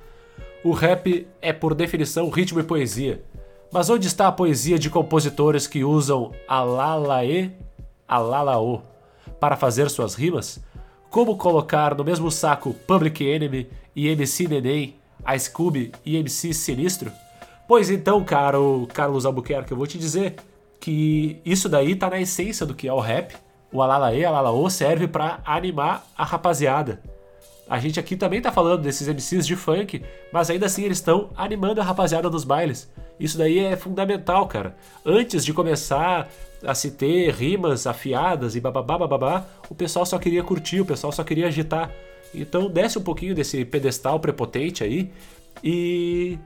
[SPEAKER 1] O rap é, por definição, ritmo e poesia. Mas onde está a poesia de compositores que usam alalae, alalaô para fazer suas rimas? Como colocar no mesmo saco Public Enemy e MC Neném, a Scooby e MC Sinistro? Pois então, caro Carlos Albuquerque, eu vou te dizer que isso daí tá na essência do que é o rap. O Alalaê, Alalaô serve para animar a rapaziada. A gente aqui também tá falando desses MCs de funk, mas ainda assim eles estão animando a rapaziada dos bailes. Isso daí é fundamental, cara. Antes de começar a se ter rimas afiadas e bababá, bababá, o pessoal só queria curtir, o pessoal só queria agitar. Então desce um pouquinho desse pedestal prepotente aí e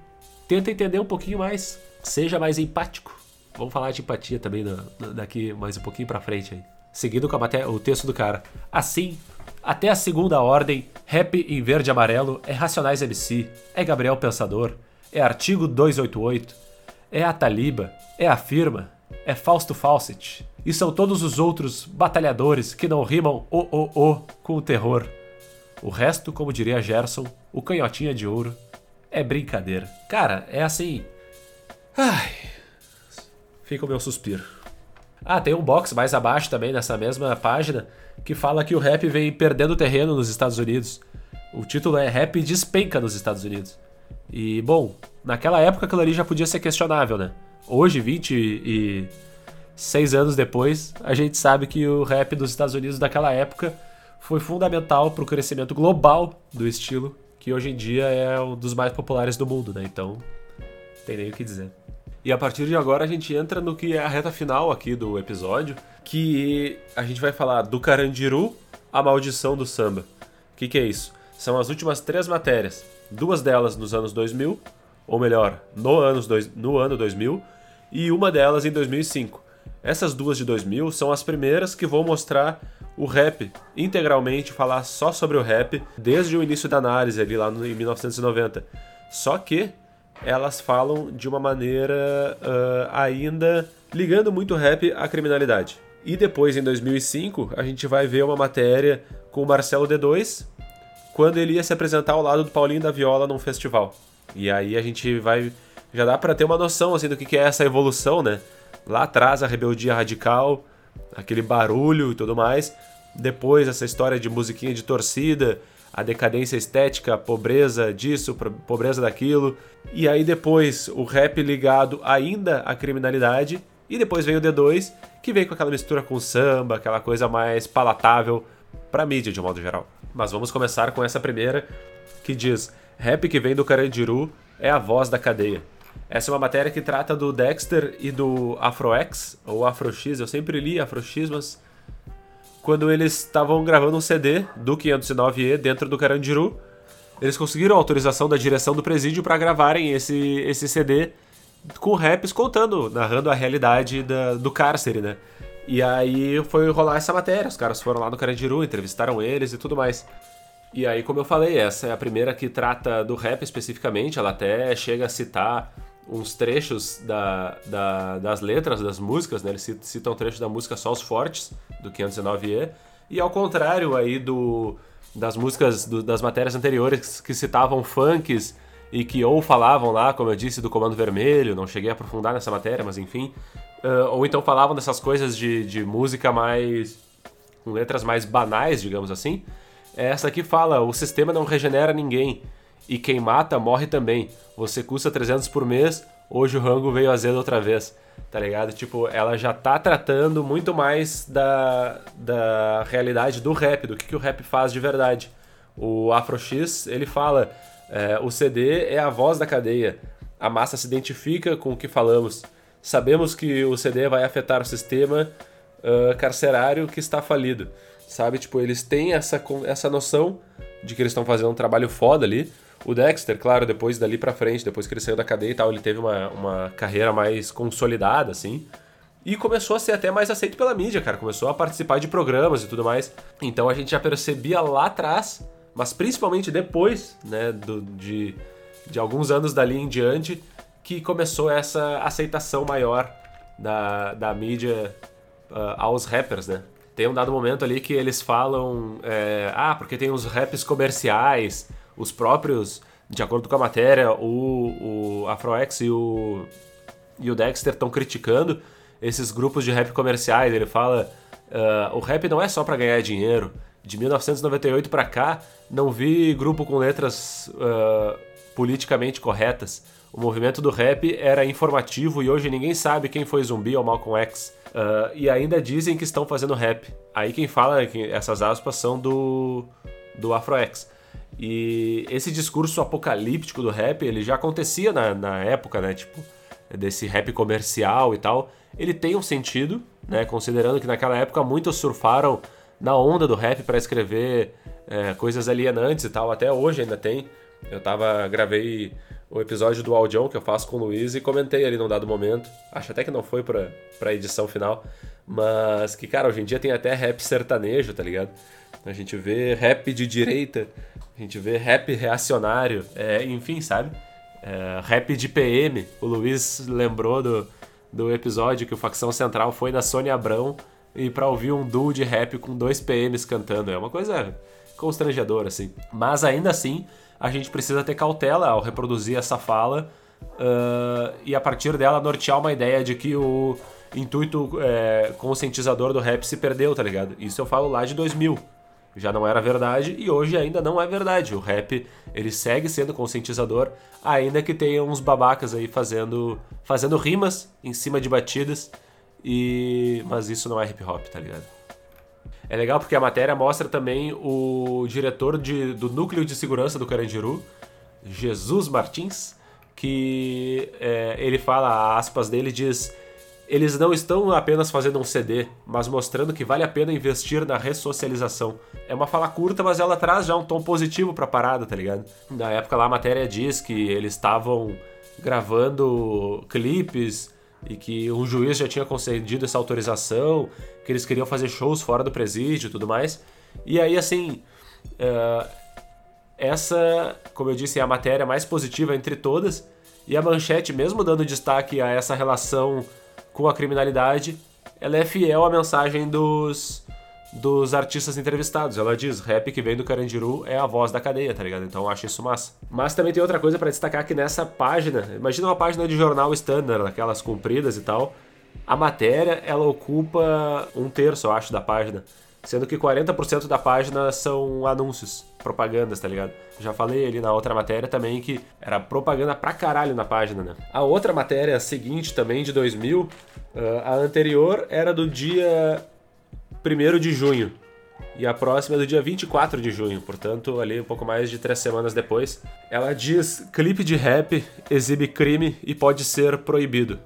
[SPEAKER 1] tenta entender um pouquinho mais. Seja mais empático. Vamos falar de empatia também daqui mais um pouquinho pra frente aí. Seguindo com matéria, o texto do cara. Assim, até a segunda ordem, rap em verde e amarelo é Racionais MC, é Gabriel Pensador, é Artigo 288, é a Taliba, é a Firma, é Fausto Fawcett. E são todos os outros batalhadores que não rimam o o o com o terror. O resto, como diria Gerson, o canhotinha de ouro, é brincadeira. Cara, é assim. Ai. Fica o meu suspiro. Ah, tem um box mais abaixo também nessa mesma página que fala que o rap vem perdendo terreno nos Estados Unidos. O título é Rap despenca nos Estados Unidos. E, bom, naquela época aquilo ali já podia ser questionável, né? Hoje, 26 anos depois, a gente sabe que o rap dos Estados Unidos daquela época foi fundamental para o crescimento global do estilo, que hoje em dia é um dos mais populares do mundo, né? Então, tem nem o que dizer. E a partir de agora a gente entra no que é a reta final aqui do episódio, que a gente vai falar do Carandiru, a maldição do samba. O que, que é isso? São as últimas três matérias, duas delas nos anos 2000, ou melhor, no, anos dois, no ano 2000, e uma delas em 2005. Essas duas de 2000 são as primeiras que vão mostrar o rap integralmente, falar só sobre o rap desde o início da análise ali lá no, em 1990. Só que elas falam de uma maneira uh, ainda ligando muito o rap à criminalidade. E depois, em 2005, a gente vai ver uma matéria com o Marcelo D2, quando ele ia se apresentar ao lado do Paulinho da Viola num festival. E aí a gente vai. Já dá para ter uma noção assim, do que é essa evolução, né? Lá atrás, a rebeldia radical, aquele barulho e tudo mais. Depois, essa história de musiquinha de torcida, a decadência estética, a pobreza disso, pobreza daquilo. E aí depois o rap ligado ainda à criminalidade. E depois vem o D2, que vem com aquela mistura com samba, aquela coisa mais palatável pra mídia de um modo geral. Mas vamos começar com essa primeira, que diz: Rap que vem do Carandiru é a voz da cadeia. Essa é uma matéria que trata do Dexter e do Afrox, ou Afrox, eu sempre li Afrox, mas quando eles estavam gravando um CD do 509E dentro do Carandiru. Eles conseguiram autorização da direção do presídio para gravarem esse, esse CD com raps contando, narrando a realidade da, do cárcere, né? E aí foi rolar essa matéria. Os caras foram lá no Carandiru, entrevistaram eles e tudo mais. E aí, como eu falei, essa é a primeira que trata do rap especificamente. Ela até chega a citar uns trechos da, da, das letras das músicas, né? Eles citam um trecho da música Só os Fortes, do 509E, e ao contrário aí do, das músicas, do, das matérias anteriores que citavam funks e que ou falavam lá, como eu disse, do Comando Vermelho, não cheguei a aprofundar nessa matéria, mas enfim, uh, ou então falavam dessas coisas de, de música mais... com letras mais banais, digamos assim, essa aqui fala, o sistema não regenera ninguém, e quem mata morre também. Você custa 300 por mês, hoje o rango veio azedo outra vez. Tá ligado? Tipo, ela já tá tratando muito mais da, da realidade do rap, do que, que o rap faz de verdade. O Afro X, ele fala: é, o CD é a voz da cadeia. A massa se identifica com o que falamos. Sabemos que o CD vai afetar o sistema uh, carcerário que está falido. Sabe? Tipo, eles têm essa, essa noção de que eles estão fazendo um trabalho foda ali o Dexter, claro, depois dali pra frente, depois que ele saiu da cadeia e tal, ele teve uma, uma carreira mais consolidada, assim. E começou a ser até mais aceito pela mídia, cara. Começou a participar de programas e tudo mais. Então a gente já percebia lá atrás, mas principalmente depois, né, do, de, de alguns anos dali em diante, que começou essa aceitação maior da, da mídia uh, aos rappers, né? Tem um dado momento ali que eles falam, é, ah, porque tem os raps comerciais, os próprios, de acordo com a matéria, o, o Afroex e o, e o Dexter estão criticando esses grupos de rap comerciais. Ele fala: uh, o rap não é só para ganhar dinheiro. De 1998 para cá, não vi grupo com letras uh, politicamente corretas. o movimento do rap era informativo e hoje ninguém sabe quem foi Zumbi ou Malcolm X. Uh, e ainda dizem que estão fazendo rap. Aí quem fala essas aspas são do, do Afro-X. E esse discurso apocalíptico do rap, ele já acontecia na, na época, né? Tipo, desse rap comercial e tal. Ele tem um sentido, né? Considerando que naquela época muitos surfaram na onda do rap para escrever é, coisas alienantes e tal. Até hoje ainda tem. Eu tava. gravei o episódio do Audião que eu faço com o Luiz e comentei ali num dado momento. Acho até que não foi pra, pra edição final. Mas que, cara, hoje em dia tem até rap sertanejo, tá ligado? A gente vê rap de direita, a gente vê rap reacionário, é, enfim, sabe? É, rap de PM. O Luiz lembrou do, do episódio que o Facção Central foi na Sônia Abrão e pra ouvir um duo de rap com dois PMs cantando. É uma coisa constrangedora, assim. Mas ainda assim, a gente precisa ter cautela ao reproduzir essa fala uh, e a partir dela nortear uma ideia de que o intuito é, conscientizador do rap se perdeu, tá ligado? Isso eu falo lá de 2000. Já não era verdade e hoje ainda não é verdade. O rap ele segue sendo conscientizador, ainda que tenha uns babacas aí fazendo fazendo rimas em cima de batidas e mas isso não é hip hop, tá ligado? É legal porque a matéria mostra também o diretor de, do núcleo de segurança do Carandiru, Jesus Martins, que é, ele fala, aspas dele, diz: eles não estão apenas fazendo um CD, mas mostrando que vale a pena investir na ressocialização. É uma fala curta, mas ela traz já um tom positivo pra parada, tá ligado? Na época lá a matéria diz que eles estavam gravando clipes e que um juiz já tinha concedido essa autorização, que eles queriam fazer shows fora do presídio e tudo mais. E aí, assim, uh, essa, como eu disse, é a matéria mais positiva entre todas, e a manchete, mesmo dando destaque a essa relação com a criminalidade, ela é fiel à mensagem dos, dos artistas entrevistados. Ela diz: rap que vem do Carandiru é a voz da cadeia, tá ligado? Então eu acho isso massa. Mas também tem outra coisa para destacar que nessa página, imagina uma página de jornal standard, aquelas compridas e tal. A matéria ela ocupa um terço, eu acho, da página. Sendo que 40% da página são anúncios, propagandas, tá ligado? Já falei ali na outra matéria também que era propaganda pra caralho na página, né? A outra matéria seguinte também, de 2000, a anterior era do dia 1 de junho. E a próxima é do dia 24 de junho, portanto, ali um pouco mais de três semanas depois. Ela diz: clipe de rap exibe crime e pode ser proibido.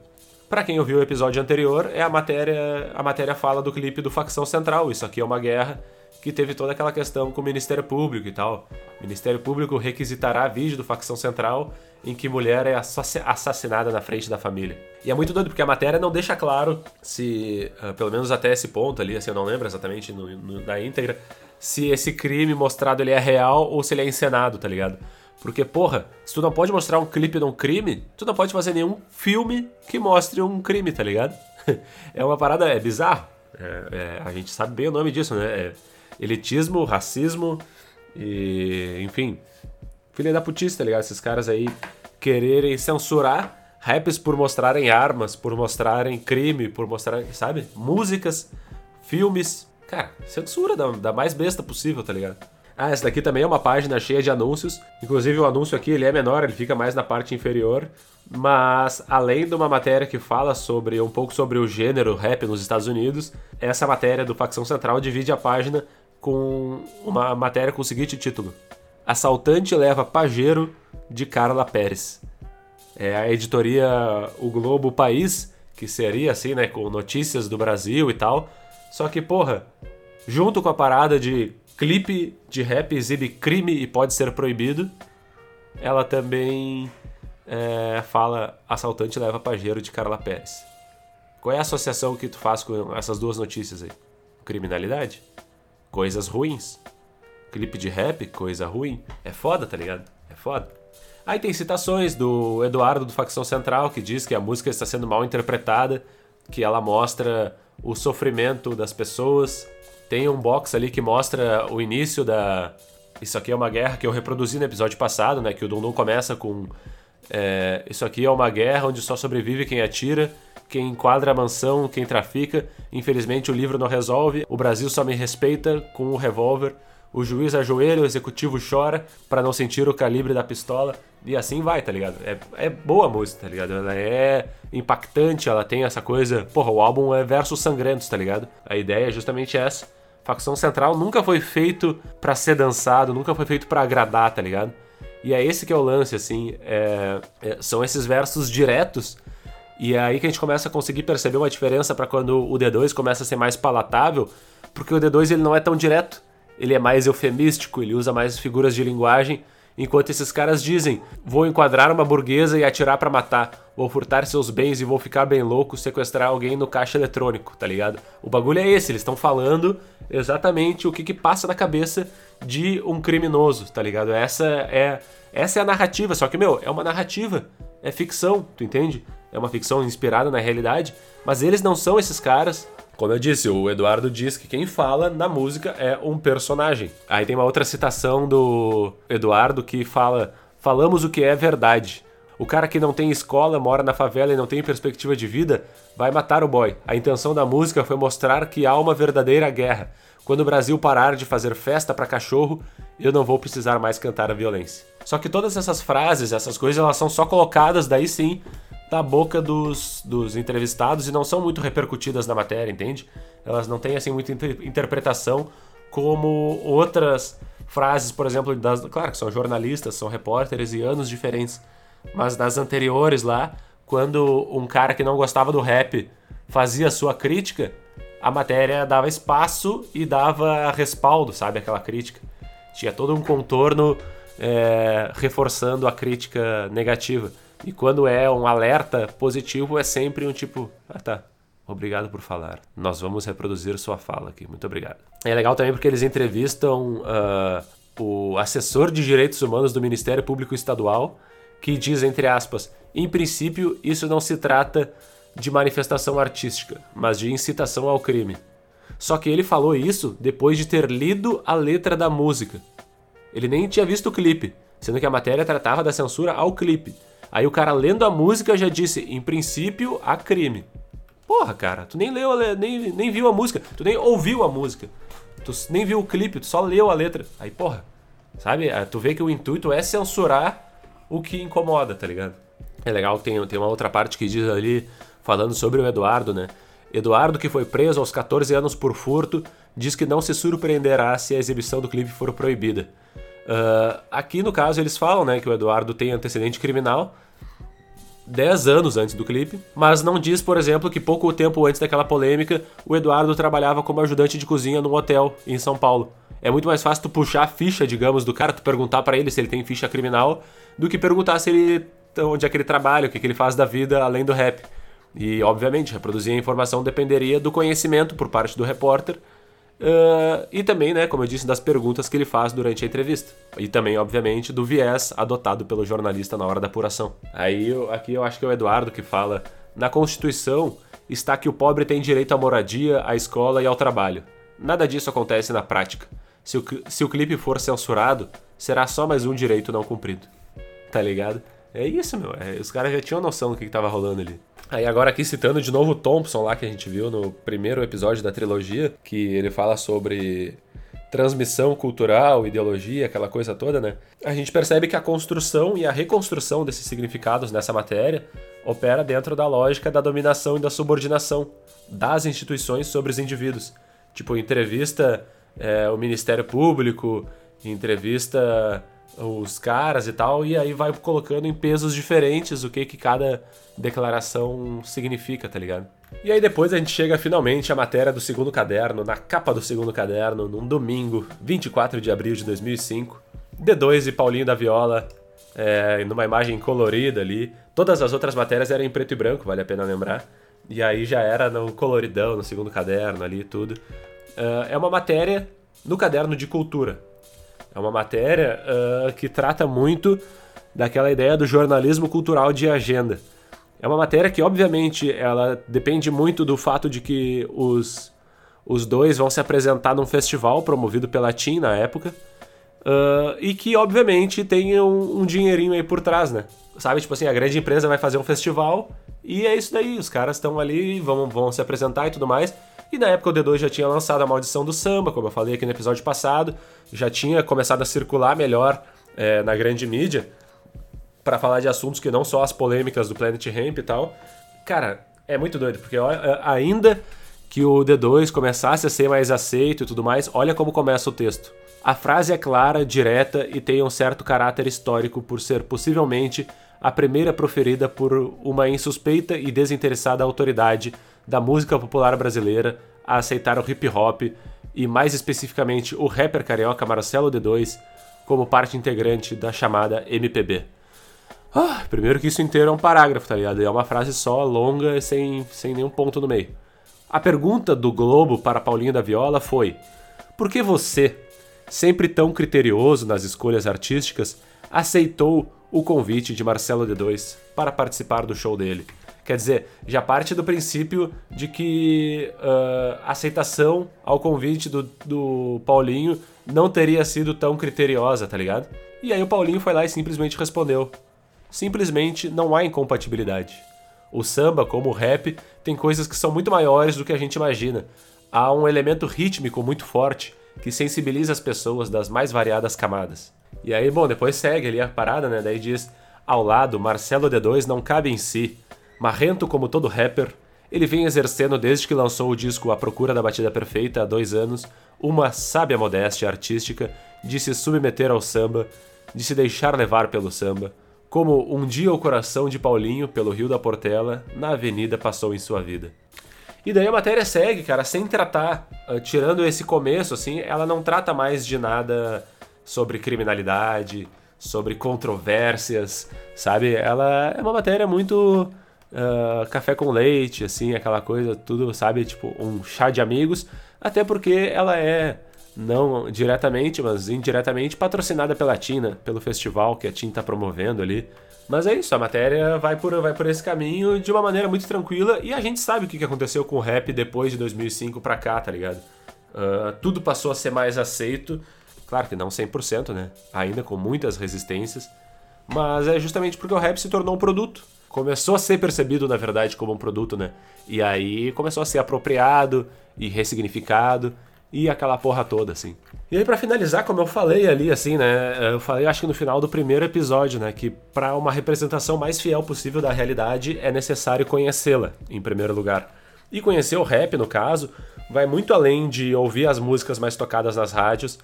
[SPEAKER 1] Para quem ouviu o episódio anterior, é a matéria, a matéria fala do clipe do Facção Central. Isso aqui é uma guerra que teve toda aquela questão com o Ministério Público e tal. O Ministério Público requisitará vídeo do Facção Central em que mulher é assassinada na frente da família. E é muito doido, porque a matéria não deixa claro se, uh, pelo menos até esse ponto ali, assim, eu não lembro exatamente no, no, na íntegra, se esse crime mostrado ele é real ou se ele é encenado, tá ligado? Porque, porra, se tu não pode mostrar um clipe de um crime, tu não pode fazer nenhum filme que mostre um crime, tá ligado? é uma parada, é bizarro. É, é, a gente sabe bem o nome disso, né? É elitismo, racismo e, enfim, filha da putice, tá ligado? Esses caras aí quererem censurar raps por mostrarem armas, por mostrarem crime, por mostrarem, sabe? Músicas, filmes. Cara, censura da, da mais besta possível, tá ligado? Ah, essa daqui também é uma página cheia de anúncios. Inclusive o anúncio aqui ele é menor, ele fica mais na parte inferior. Mas além de uma matéria que fala sobre um pouco sobre o gênero rap nos Estados Unidos, essa matéria do Facção Central divide a página com uma matéria com o seguinte título: Assaltante leva pajeiro de Carla Pérez. É a editoria O Globo País, que seria assim, né, com notícias do Brasil e tal. Só que, porra, junto com a parada de clipe de rap exibe crime e pode ser proibido, ela também é, fala assaltante leva pajeiro de Carla Pérez. Qual é a associação que tu faz com essas duas notícias aí? Criminalidade? Coisas ruins? clipe de rap, coisa ruim. É foda, tá ligado? É foda. Aí tem citações do Eduardo do Facção Central, que diz que a música está sendo mal interpretada, que ela mostra o sofrimento das pessoas. Tem um box ali que mostra o início da. Isso aqui é uma guerra que eu reproduzi no episódio passado, né? Que o Dundum começa com. É... Isso aqui é uma guerra onde só sobrevive quem atira, quem enquadra a mansão, quem trafica. Infelizmente o livro não resolve. O Brasil só me respeita com o revólver. O juiz ajoelha, o executivo chora para não sentir o calibre da pistola. E assim vai, tá ligado? É, é boa a música, tá ligado? Ela é impactante, ela tem essa coisa. Porra, o álbum é versos sangrentos, tá ligado? A ideia é justamente essa. Facção Central nunca foi feito para ser dançado, nunca foi feito para agradar, tá ligado? E é esse que é o lance, assim. É, é, são esses versos diretos. E é aí que a gente começa a conseguir perceber uma diferença para quando o D2 começa a ser mais palatável, porque o D2 ele não é tão direto, ele é mais eufemístico, ele usa mais figuras de linguagem Enquanto esses caras dizem: vou enquadrar uma burguesa e atirar para matar, vou furtar seus bens e vou ficar bem louco, sequestrar alguém no caixa eletrônico, tá ligado? O bagulho é esse, eles estão falando exatamente o que, que passa na cabeça de um criminoso, tá ligado? Essa é essa é a narrativa, só que meu, é uma narrativa, é ficção, tu entende? É uma ficção inspirada na realidade, mas eles não são esses caras como eu disse, o Eduardo diz que quem fala na música é um personagem. Aí tem uma outra citação do Eduardo que fala: Falamos o que é verdade. O cara que não tem escola, mora na favela e não tem perspectiva de vida, vai matar o boy. A intenção da música foi mostrar que há uma verdadeira guerra. Quando o Brasil parar de fazer festa para cachorro, eu não vou precisar mais cantar a violência. Só que todas essas frases, essas coisas, elas são só colocadas daí sim da boca dos, dos entrevistados e não são muito repercutidas na matéria, entende? Elas não têm assim muita inter interpretação como outras frases, por exemplo, das, claro que são jornalistas, são repórteres e anos diferentes, mas das anteriores lá, quando um cara que não gostava do rap fazia sua crítica, a matéria dava espaço e dava respaldo, sabe, aquela crítica. Tinha todo um contorno é, reforçando a crítica negativa. E quando é um alerta positivo, é sempre um tipo, ah tá, obrigado por falar. Nós vamos reproduzir sua fala aqui, muito obrigado. É legal também porque eles entrevistam uh, o assessor de direitos humanos do Ministério Público Estadual, que diz, entre aspas, em princípio, isso não se trata de manifestação artística, mas de incitação ao crime. Só que ele falou isso depois de ter lido a letra da música. Ele nem tinha visto o clipe, sendo que a matéria tratava da censura ao clipe. Aí o cara lendo a música já disse, em princípio, há crime. Porra, cara, tu nem leu, nem, nem viu a música, tu nem ouviu a música, tu nem viu o clipe, tu só leu a letra. Aí, porra, sabe? É, tu vê que o intuito é censurar o que incomoda, tá ligado? É legal tem, tem uma outra parte que diz ali, falando sobre o Eduardo, né? Eduardo, que foi preso aos 14 anos por furto, diz que não se surpreenderá se a exibição do clipe for proibida. Uh, aqui no caso eles falam né, que o Eduardo tem antecedente criminal 10 anos antes do clipe, mas não diz, por exemplo, que pouco tempo antes daquela polêmica o Eduardo trabalhava como ajudante de cozinha num hotel em São Paulo. É muito mais fácil tu puxar a ficha, digamos, do cara, tu perguntar para ele se ele tem ficha criminal, do que perguntar se ele onde é que ele trabalha, o que, que ele faz da vida além do rap. E, obviamente, reproduzir a informação dependeria do conhecimento por parte do repórter Uh, e também, né, como eu disse, das perguntas que ele faz durante a entrevista. E também, obviamente, do viés adotado pelo jornalista na hora da apuração. Aí, aqui eu acho que é o Eduardo que fala: na Constituição está que o pobre tem direito à moradia, à escola e ao trabalho. Nada disso acontece na prática. Se o, se o clipe for censurado, será só mais um direito não cumprido. Tá ligado? É isso, meu. É, os caras já tinham noção do que, que tava rolando ali. Aí agora aqui citando de novo o Thompson lá que a gente viu no primeiro episódio da trilogia, que ele fala sobre transmissão cultural, ideologia, aquela coisa toda, né? A gente percebe que a construção e a reconstrução desses significados nessa matéria opera dentro da lógica da dominação e da subordinação das instituições sobre os indivíduos. Tipo, entrevista é, o Ministério Público, entrevista os caras e tal, e aí vai colocando em pesos diferentes o que, que cada declaração significa, tá ligado? E aí depois a gente chega finalmente à matéria do segundo caderno, na capa do segundo caderno, num domingo, 24 de abril de 2005. D2 e Paulinho da Viola, é, numa imagem colorida ali. Todas as outras matérias eram em preto e branco, vale a pena lembrar. E aí já era no coloridão, no segundo caderno ali e tudo. Uh, é uma matéria no caderno de cultura. É uma matéria uh, que trata muito daquela ideia do jornalismo cultural de agenda. É uma matéria que, obviamente, ela depende muito do fato de que os, os dois vão se apresentar num festival promovido pela TIM na época. Uh, e que, obviamente, tem um, um, dinheirinho aí por trás, né? Sabe, tipo assim, a grande empresa vai fazer um festival e é isso daí. Os caras estão ali, vão, vão se apresentar e tudo mais. E na época o D2 já tinha lançado a Maldição do Samba, como eu falei aqui no episódio passado. Já tinha começado a circular melhor é, na grande mídia. para falar de assuntos que não só as polêmicas do Planet Ramp e tal. Cara, é muito doido, porque ainda que o D2 começasse a ser mais aceito e tudo mais, olha como começa o texto. A frase é clara, direta e tem um certo caráter histórico por ser possivelmente a primeira proferida por uma insuspeita e desinteressada autoridade da música popular brasileira a aceitar o hip hop e mais especificamente o rapper carioca Marcelo D2 como parte integrante da chamada MPB. Ah, primeiro que isso inteiro é um parágrafo, tá ligado? É uma frase só, longa sem, sem nenhum ponto no meio. A pergunta do Globo para Paulinho da Viola foi: Por que você, sempre tão criterioso nas escolhas artísticas, aceitou o convite de Marcelo D2 para participar do show dele? Quer dizer, já parte do princípio de que uh, a aceitação ao convite do, do Paulinho não teria sido tão criteriosa, tá ligado? E aí o Paulinho foi lá e simplesmente respondeu: simplesmente não há incompatibilidade. O samba, como o rap, tem coisas que são muito maiores do que a gente imagina. Há um elemento rítmico muito forte que sensibiliza as pessoas das mais variadas camadas. E aí, bom, depois segue ali a parada, né? Daí diz: ao lado, Marcelo D2 não cabe em si Marrento como todo rapper, ele vem exercendo desde que lançou o disco A Procura da Batida Perfeita há dois anos uma sábia modéstia artística de se submeter ao samba, de se deixar levar pelo samba, como um dia o coração de Paulinho pelo Rio da Portela na avenida passou em sua vida. E daí a matéria segue, cara, sem tratar, uh, tirando esse começo, assim, ela não trata mais de nada sobre criminalidade, sobre controvérsias, sabe? Ela é uma matéria muito uh, café com leite, assim, aquela coisa, tudo, sabe? Tipo, um chá de amigos. Até porque ela é, não diretamente, mas indiretamente, patrocinada pela Tina, pelo festival que a Tina tá promovendo ali. Mas é isso, a matéria vai por, vai por esse caminho de uma maneira muito tranquila e a gente sabe o que aconteceu com o rap depois de 2005 pra cá, tá ligado? Uh, tudo passou a ser mais aceito, claro que não 100%, né? Ainda com muitas resistências, mas é justamente porque o rap se tornou um produto começou a ser percebido, na verdade, como um produto, né? E aí começou a ser apropriado e ressignificado e aquela porra toda, assim. E aí, para finalizar, como eu falei ali, assim, né? Eu falei, acho que no final do primeiro episódio, né? Que para uma representação mais fiel possível da realidade é necessário conhecê-la, em primeiro lugar. E conhecer o rap, no caso, vai muito além de ouvir as músicas mais tocadas nas rádios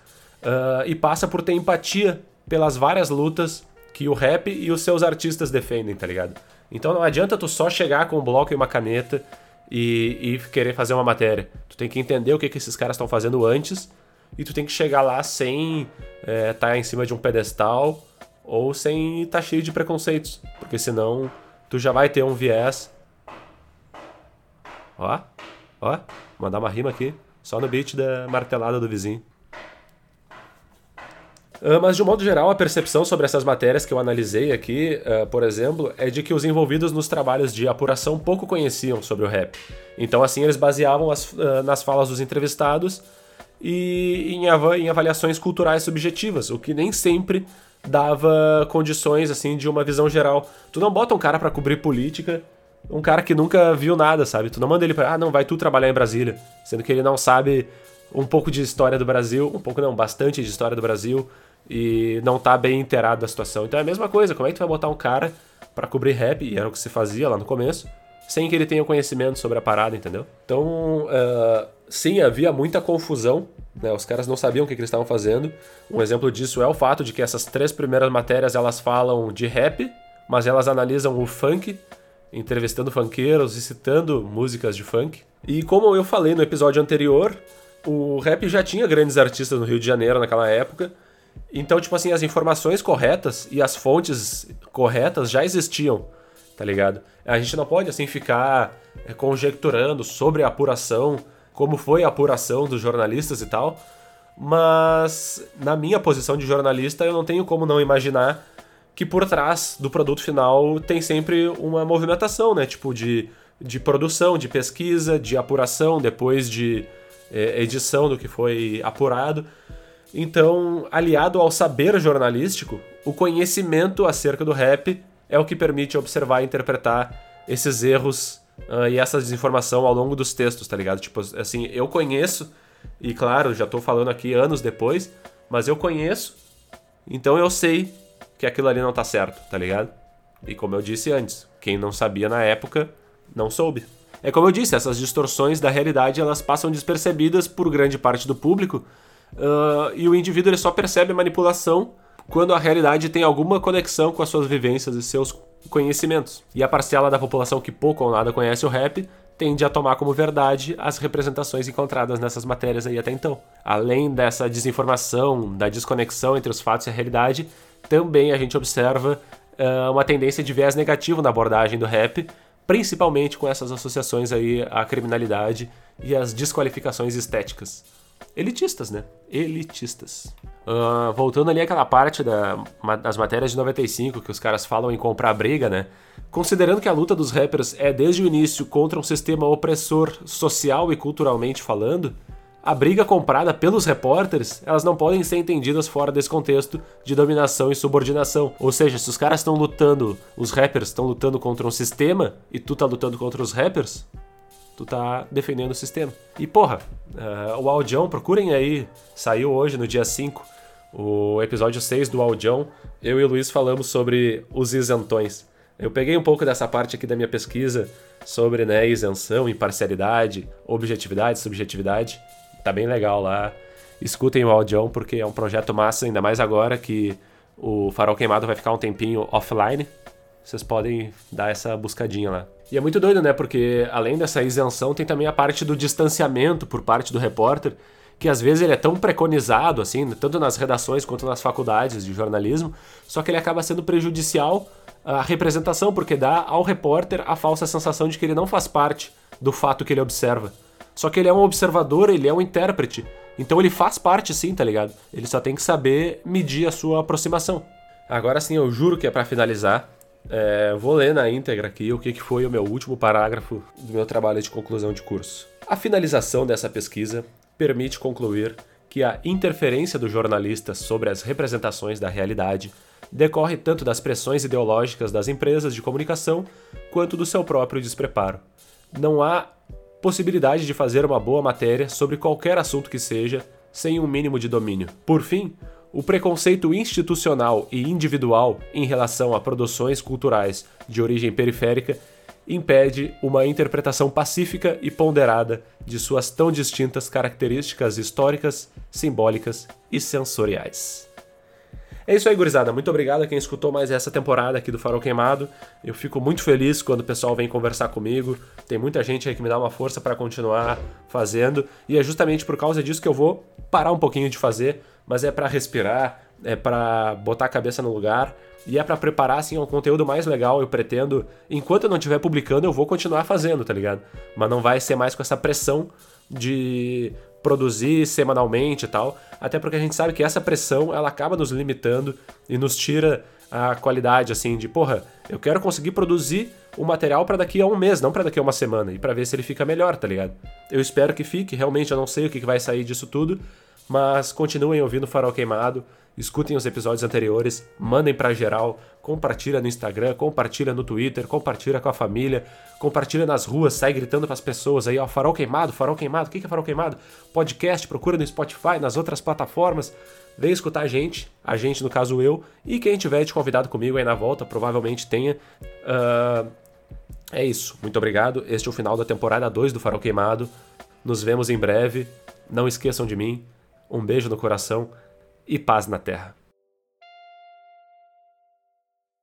[SPEAKER 1] uh, e passa por ter empatia pelas várias lutas que o rap e os seus artistas defendem, tá ligado? Então não adianta tu só chegar com um bloco e uma caneta e, e querer fazer uma matéria. Tu tem que entender o que, que esses caras estão fazendo antes e tu tem que chegar lá sem estar é, tá em cima de um pedestal ou sem estar tá cheio de preconceitos, porque senão tu já vai ter um viés. Ó, ó, mandar uma rima aqui, só no beat da martelada do vizinho. Ah, mas de um modo geral, a percepção sobre essas matérias que eu analisei aqui, uh, por exemplo, é de que os envolvidos nos trabalhos de apuração pouco conheciam sobre o rap. Então, assim, eles baseavam as, uh, nas falas dos entrevistados e em, av em, avaliações culturais subjetivas, o que nem sempre dava condições assim de uma visão geral. Tu não bota um cara para cobrir política, um cara que nunca viu nada, sabe? Tu não manda ele para, ah, não, vai tu trabalhar em Brasília, sendo que ele não sabe um pouco de história do Brasil, um pouco não, bastante de história do Brasil e não tá bem inteirado da situação. Então é a mesma coisa, como é que tu vai botar um cara para cobrir rap, e era o que se fazia lá no começo, sem que ele tenha conhecimento sobre a parada, entendeu? Então, uh, sim, havia muita confusão, né? os caras não sabiam o que, que eles estavam fazendo. Um exemplo disso é o fato de que essas três primeiras matérias elas falam de rap, mas elas analisam o funk, entrevistando funkeiros e citando músicas de funk. E como eu falei no episódio anterior, o rap já tinha grandes artistas no Rio de Janeiro naquela época, então, tipo assim, as informações corretas e as fontes corretas já existiam, tá ligado? A gente não pode, assim, ficar é, conjecturando sobre a apuração, como foi a apuração dos jornalistas e tal, mas na minha posição de jornalista eu não tenho como não imaginar que por trás do produto final tem sempre uma movimentação, né? Tipo, de, de produção, de pesquisa, de apuração, depois de é, edição do que foi apurado. Então, aliado ao saber jornalístico, o conhecimento acerca do rap é o que permite observar e interpretar esses erros uh, e essa desinformação ao longo dos textos, tá ligado? Tipo, assim, eu conheço, e claro, já tô falando aqui anos depois, mas eu conheço, então eu sei que aquilo ali não tá certo, tá ligado? E como eu disse antes, quem não sabia na época, não soube. É como eu disse, essas distorções da realidade elas passam despercebidas por grande parte do público uh, e o indivíduo ele só percebe a manipulação quando a realidade tem alguma conexão com as suas vivências e seus conhecimentos. E a parcela da população que pouco ou nada conhece o rap tende a tomar como verdade as representações encontradas nessas matérias aí até então. Além dessa desinformação, da desconexão entre os fatos e a realidade, também a gente observa uh, uma tendência de viés negativo na abordagem do rap, principalmente com essas associações aí à criminalidade e às desqualificações estéticas. Elitistas, né? Elitistas. Uh, voltando ali àquela parte da, das matérias de 95 que os caras falam em comprar briga, né? Considerando que a luta dos rappers é desde o início contra um sistema opressor social e culturalmente falando, a briga comprada pelos repórteres, elas não podem ser entendidas fora desse contexto de dominação e subordinação. Ou seja, se os caras estão lutando, os rappers estão lutando contra um sistema e tu tá lutando contra os rappers, tu tá defendendo o sistema. E porra, uh, o Aldião, procurem aí, saiu hoje no dia 5, o episódio 6 do Aldião. Eu e o Luiz falamos sobre os isentões. Eu peguei um pouco dessa parte aqui da minha pesquisa sobre né, isenção, imparcialidade, objetividade, subjetividade tá bem legal lá. Escutem o Audião porque é um projeto massa, ainda mais agora que o Farol Queimado vai ficar um tempinho offline. Vocês podem dar essa buscadinha lá. E é muito doido, né? Porque além dessa isenção, tem também a parte do distanciamento por parte do repórter, que às vezes ele é tão preconizado, assim, tanto nas redações quanto nas faculdades de jornalismo, só que ele acaba sendo prejudicial à representação, porque dá ao repórter a falsa sensação de que ele não faz parte do fato que ele observa. Só que ele é um observador, ele é um intérprete. Então ele faz parte sim, tá ligado? Ele só tem que saber medir a sua aproximação. Agora sim, eu juro que é para finalizar. É, vou ler na íntegra aqui o que foi o meu último parágrafo do meu trabalho de conclusão de curso. A finalização dessa pesquisa permite concluir que a interferência do jornalista sobre as representações da realidade decorre tanto das pressões ideológicas das empresas de comunicação quanto do seu próprio despreparo. Não há possibilidade de fazer uma boa matéria sobre qualquer assunto que seja, sem um mínimo de domínio. Por fim, o preconceito institucional e individual em relação a produções culturais de origem periférica impede uma interpretação pacífica e ponderada de suas tão distintas características históricas, simbólicas e sensoriais. É isso aí, gurizada. Muito obrigado a quem escutou mais essa temporada aqui do Farol Queimado. Eu fico muito feliz quando o pessoal vem conversar comigo. Tem muita gente aí que me dá uma força para continuar fazendo. E é justamente por causa disso que eu vou parar um pouquinho de fazer, mas é para respirar, é para botar a cabeça no lugar e é para preparar assim um conteúdo mais legal. Eu pretendo, enquanto eu não estiver publicando, eu vou continuar fazendo, tá ligado? Mas não vai ser mais com essa pressão de produzir semanalmente e tal, até porque a gente sabe que essa pressão ela acaba nos limitando e nos tira a qualidade assim de, porra, eu quero conseguir produzir o material para daqui a um mês, não para daqui a uma semana, e para ver se ele fica melhor, tá ligado? Eu espero que fique, realmente eu não sei o que vai sair disso tudo, mas continuem ouvindo Farol Queimado, escutem os episódios anteriores, mandem para geral, compartilha no Instagram, compartilha no Twitter, compartilha com a família, compartilha nas ruas, sai gritando para as pessoas aí, ó, Farol Queimado, Farol Queimado, o que é Farol Queimado? Podcast, procura no Spotify, nas outras plataformas, vem escutar a gente, a gente no caso eu, e quem tiver de convidado comigo aí na volta, provavelmente tenha. Uh, é isso, muito obrigado. Este é o final da temporada 2 do Farol Queimado. Nos vemos em breve. Não esqueçam de mim. Um beijo no coração e paz na terra.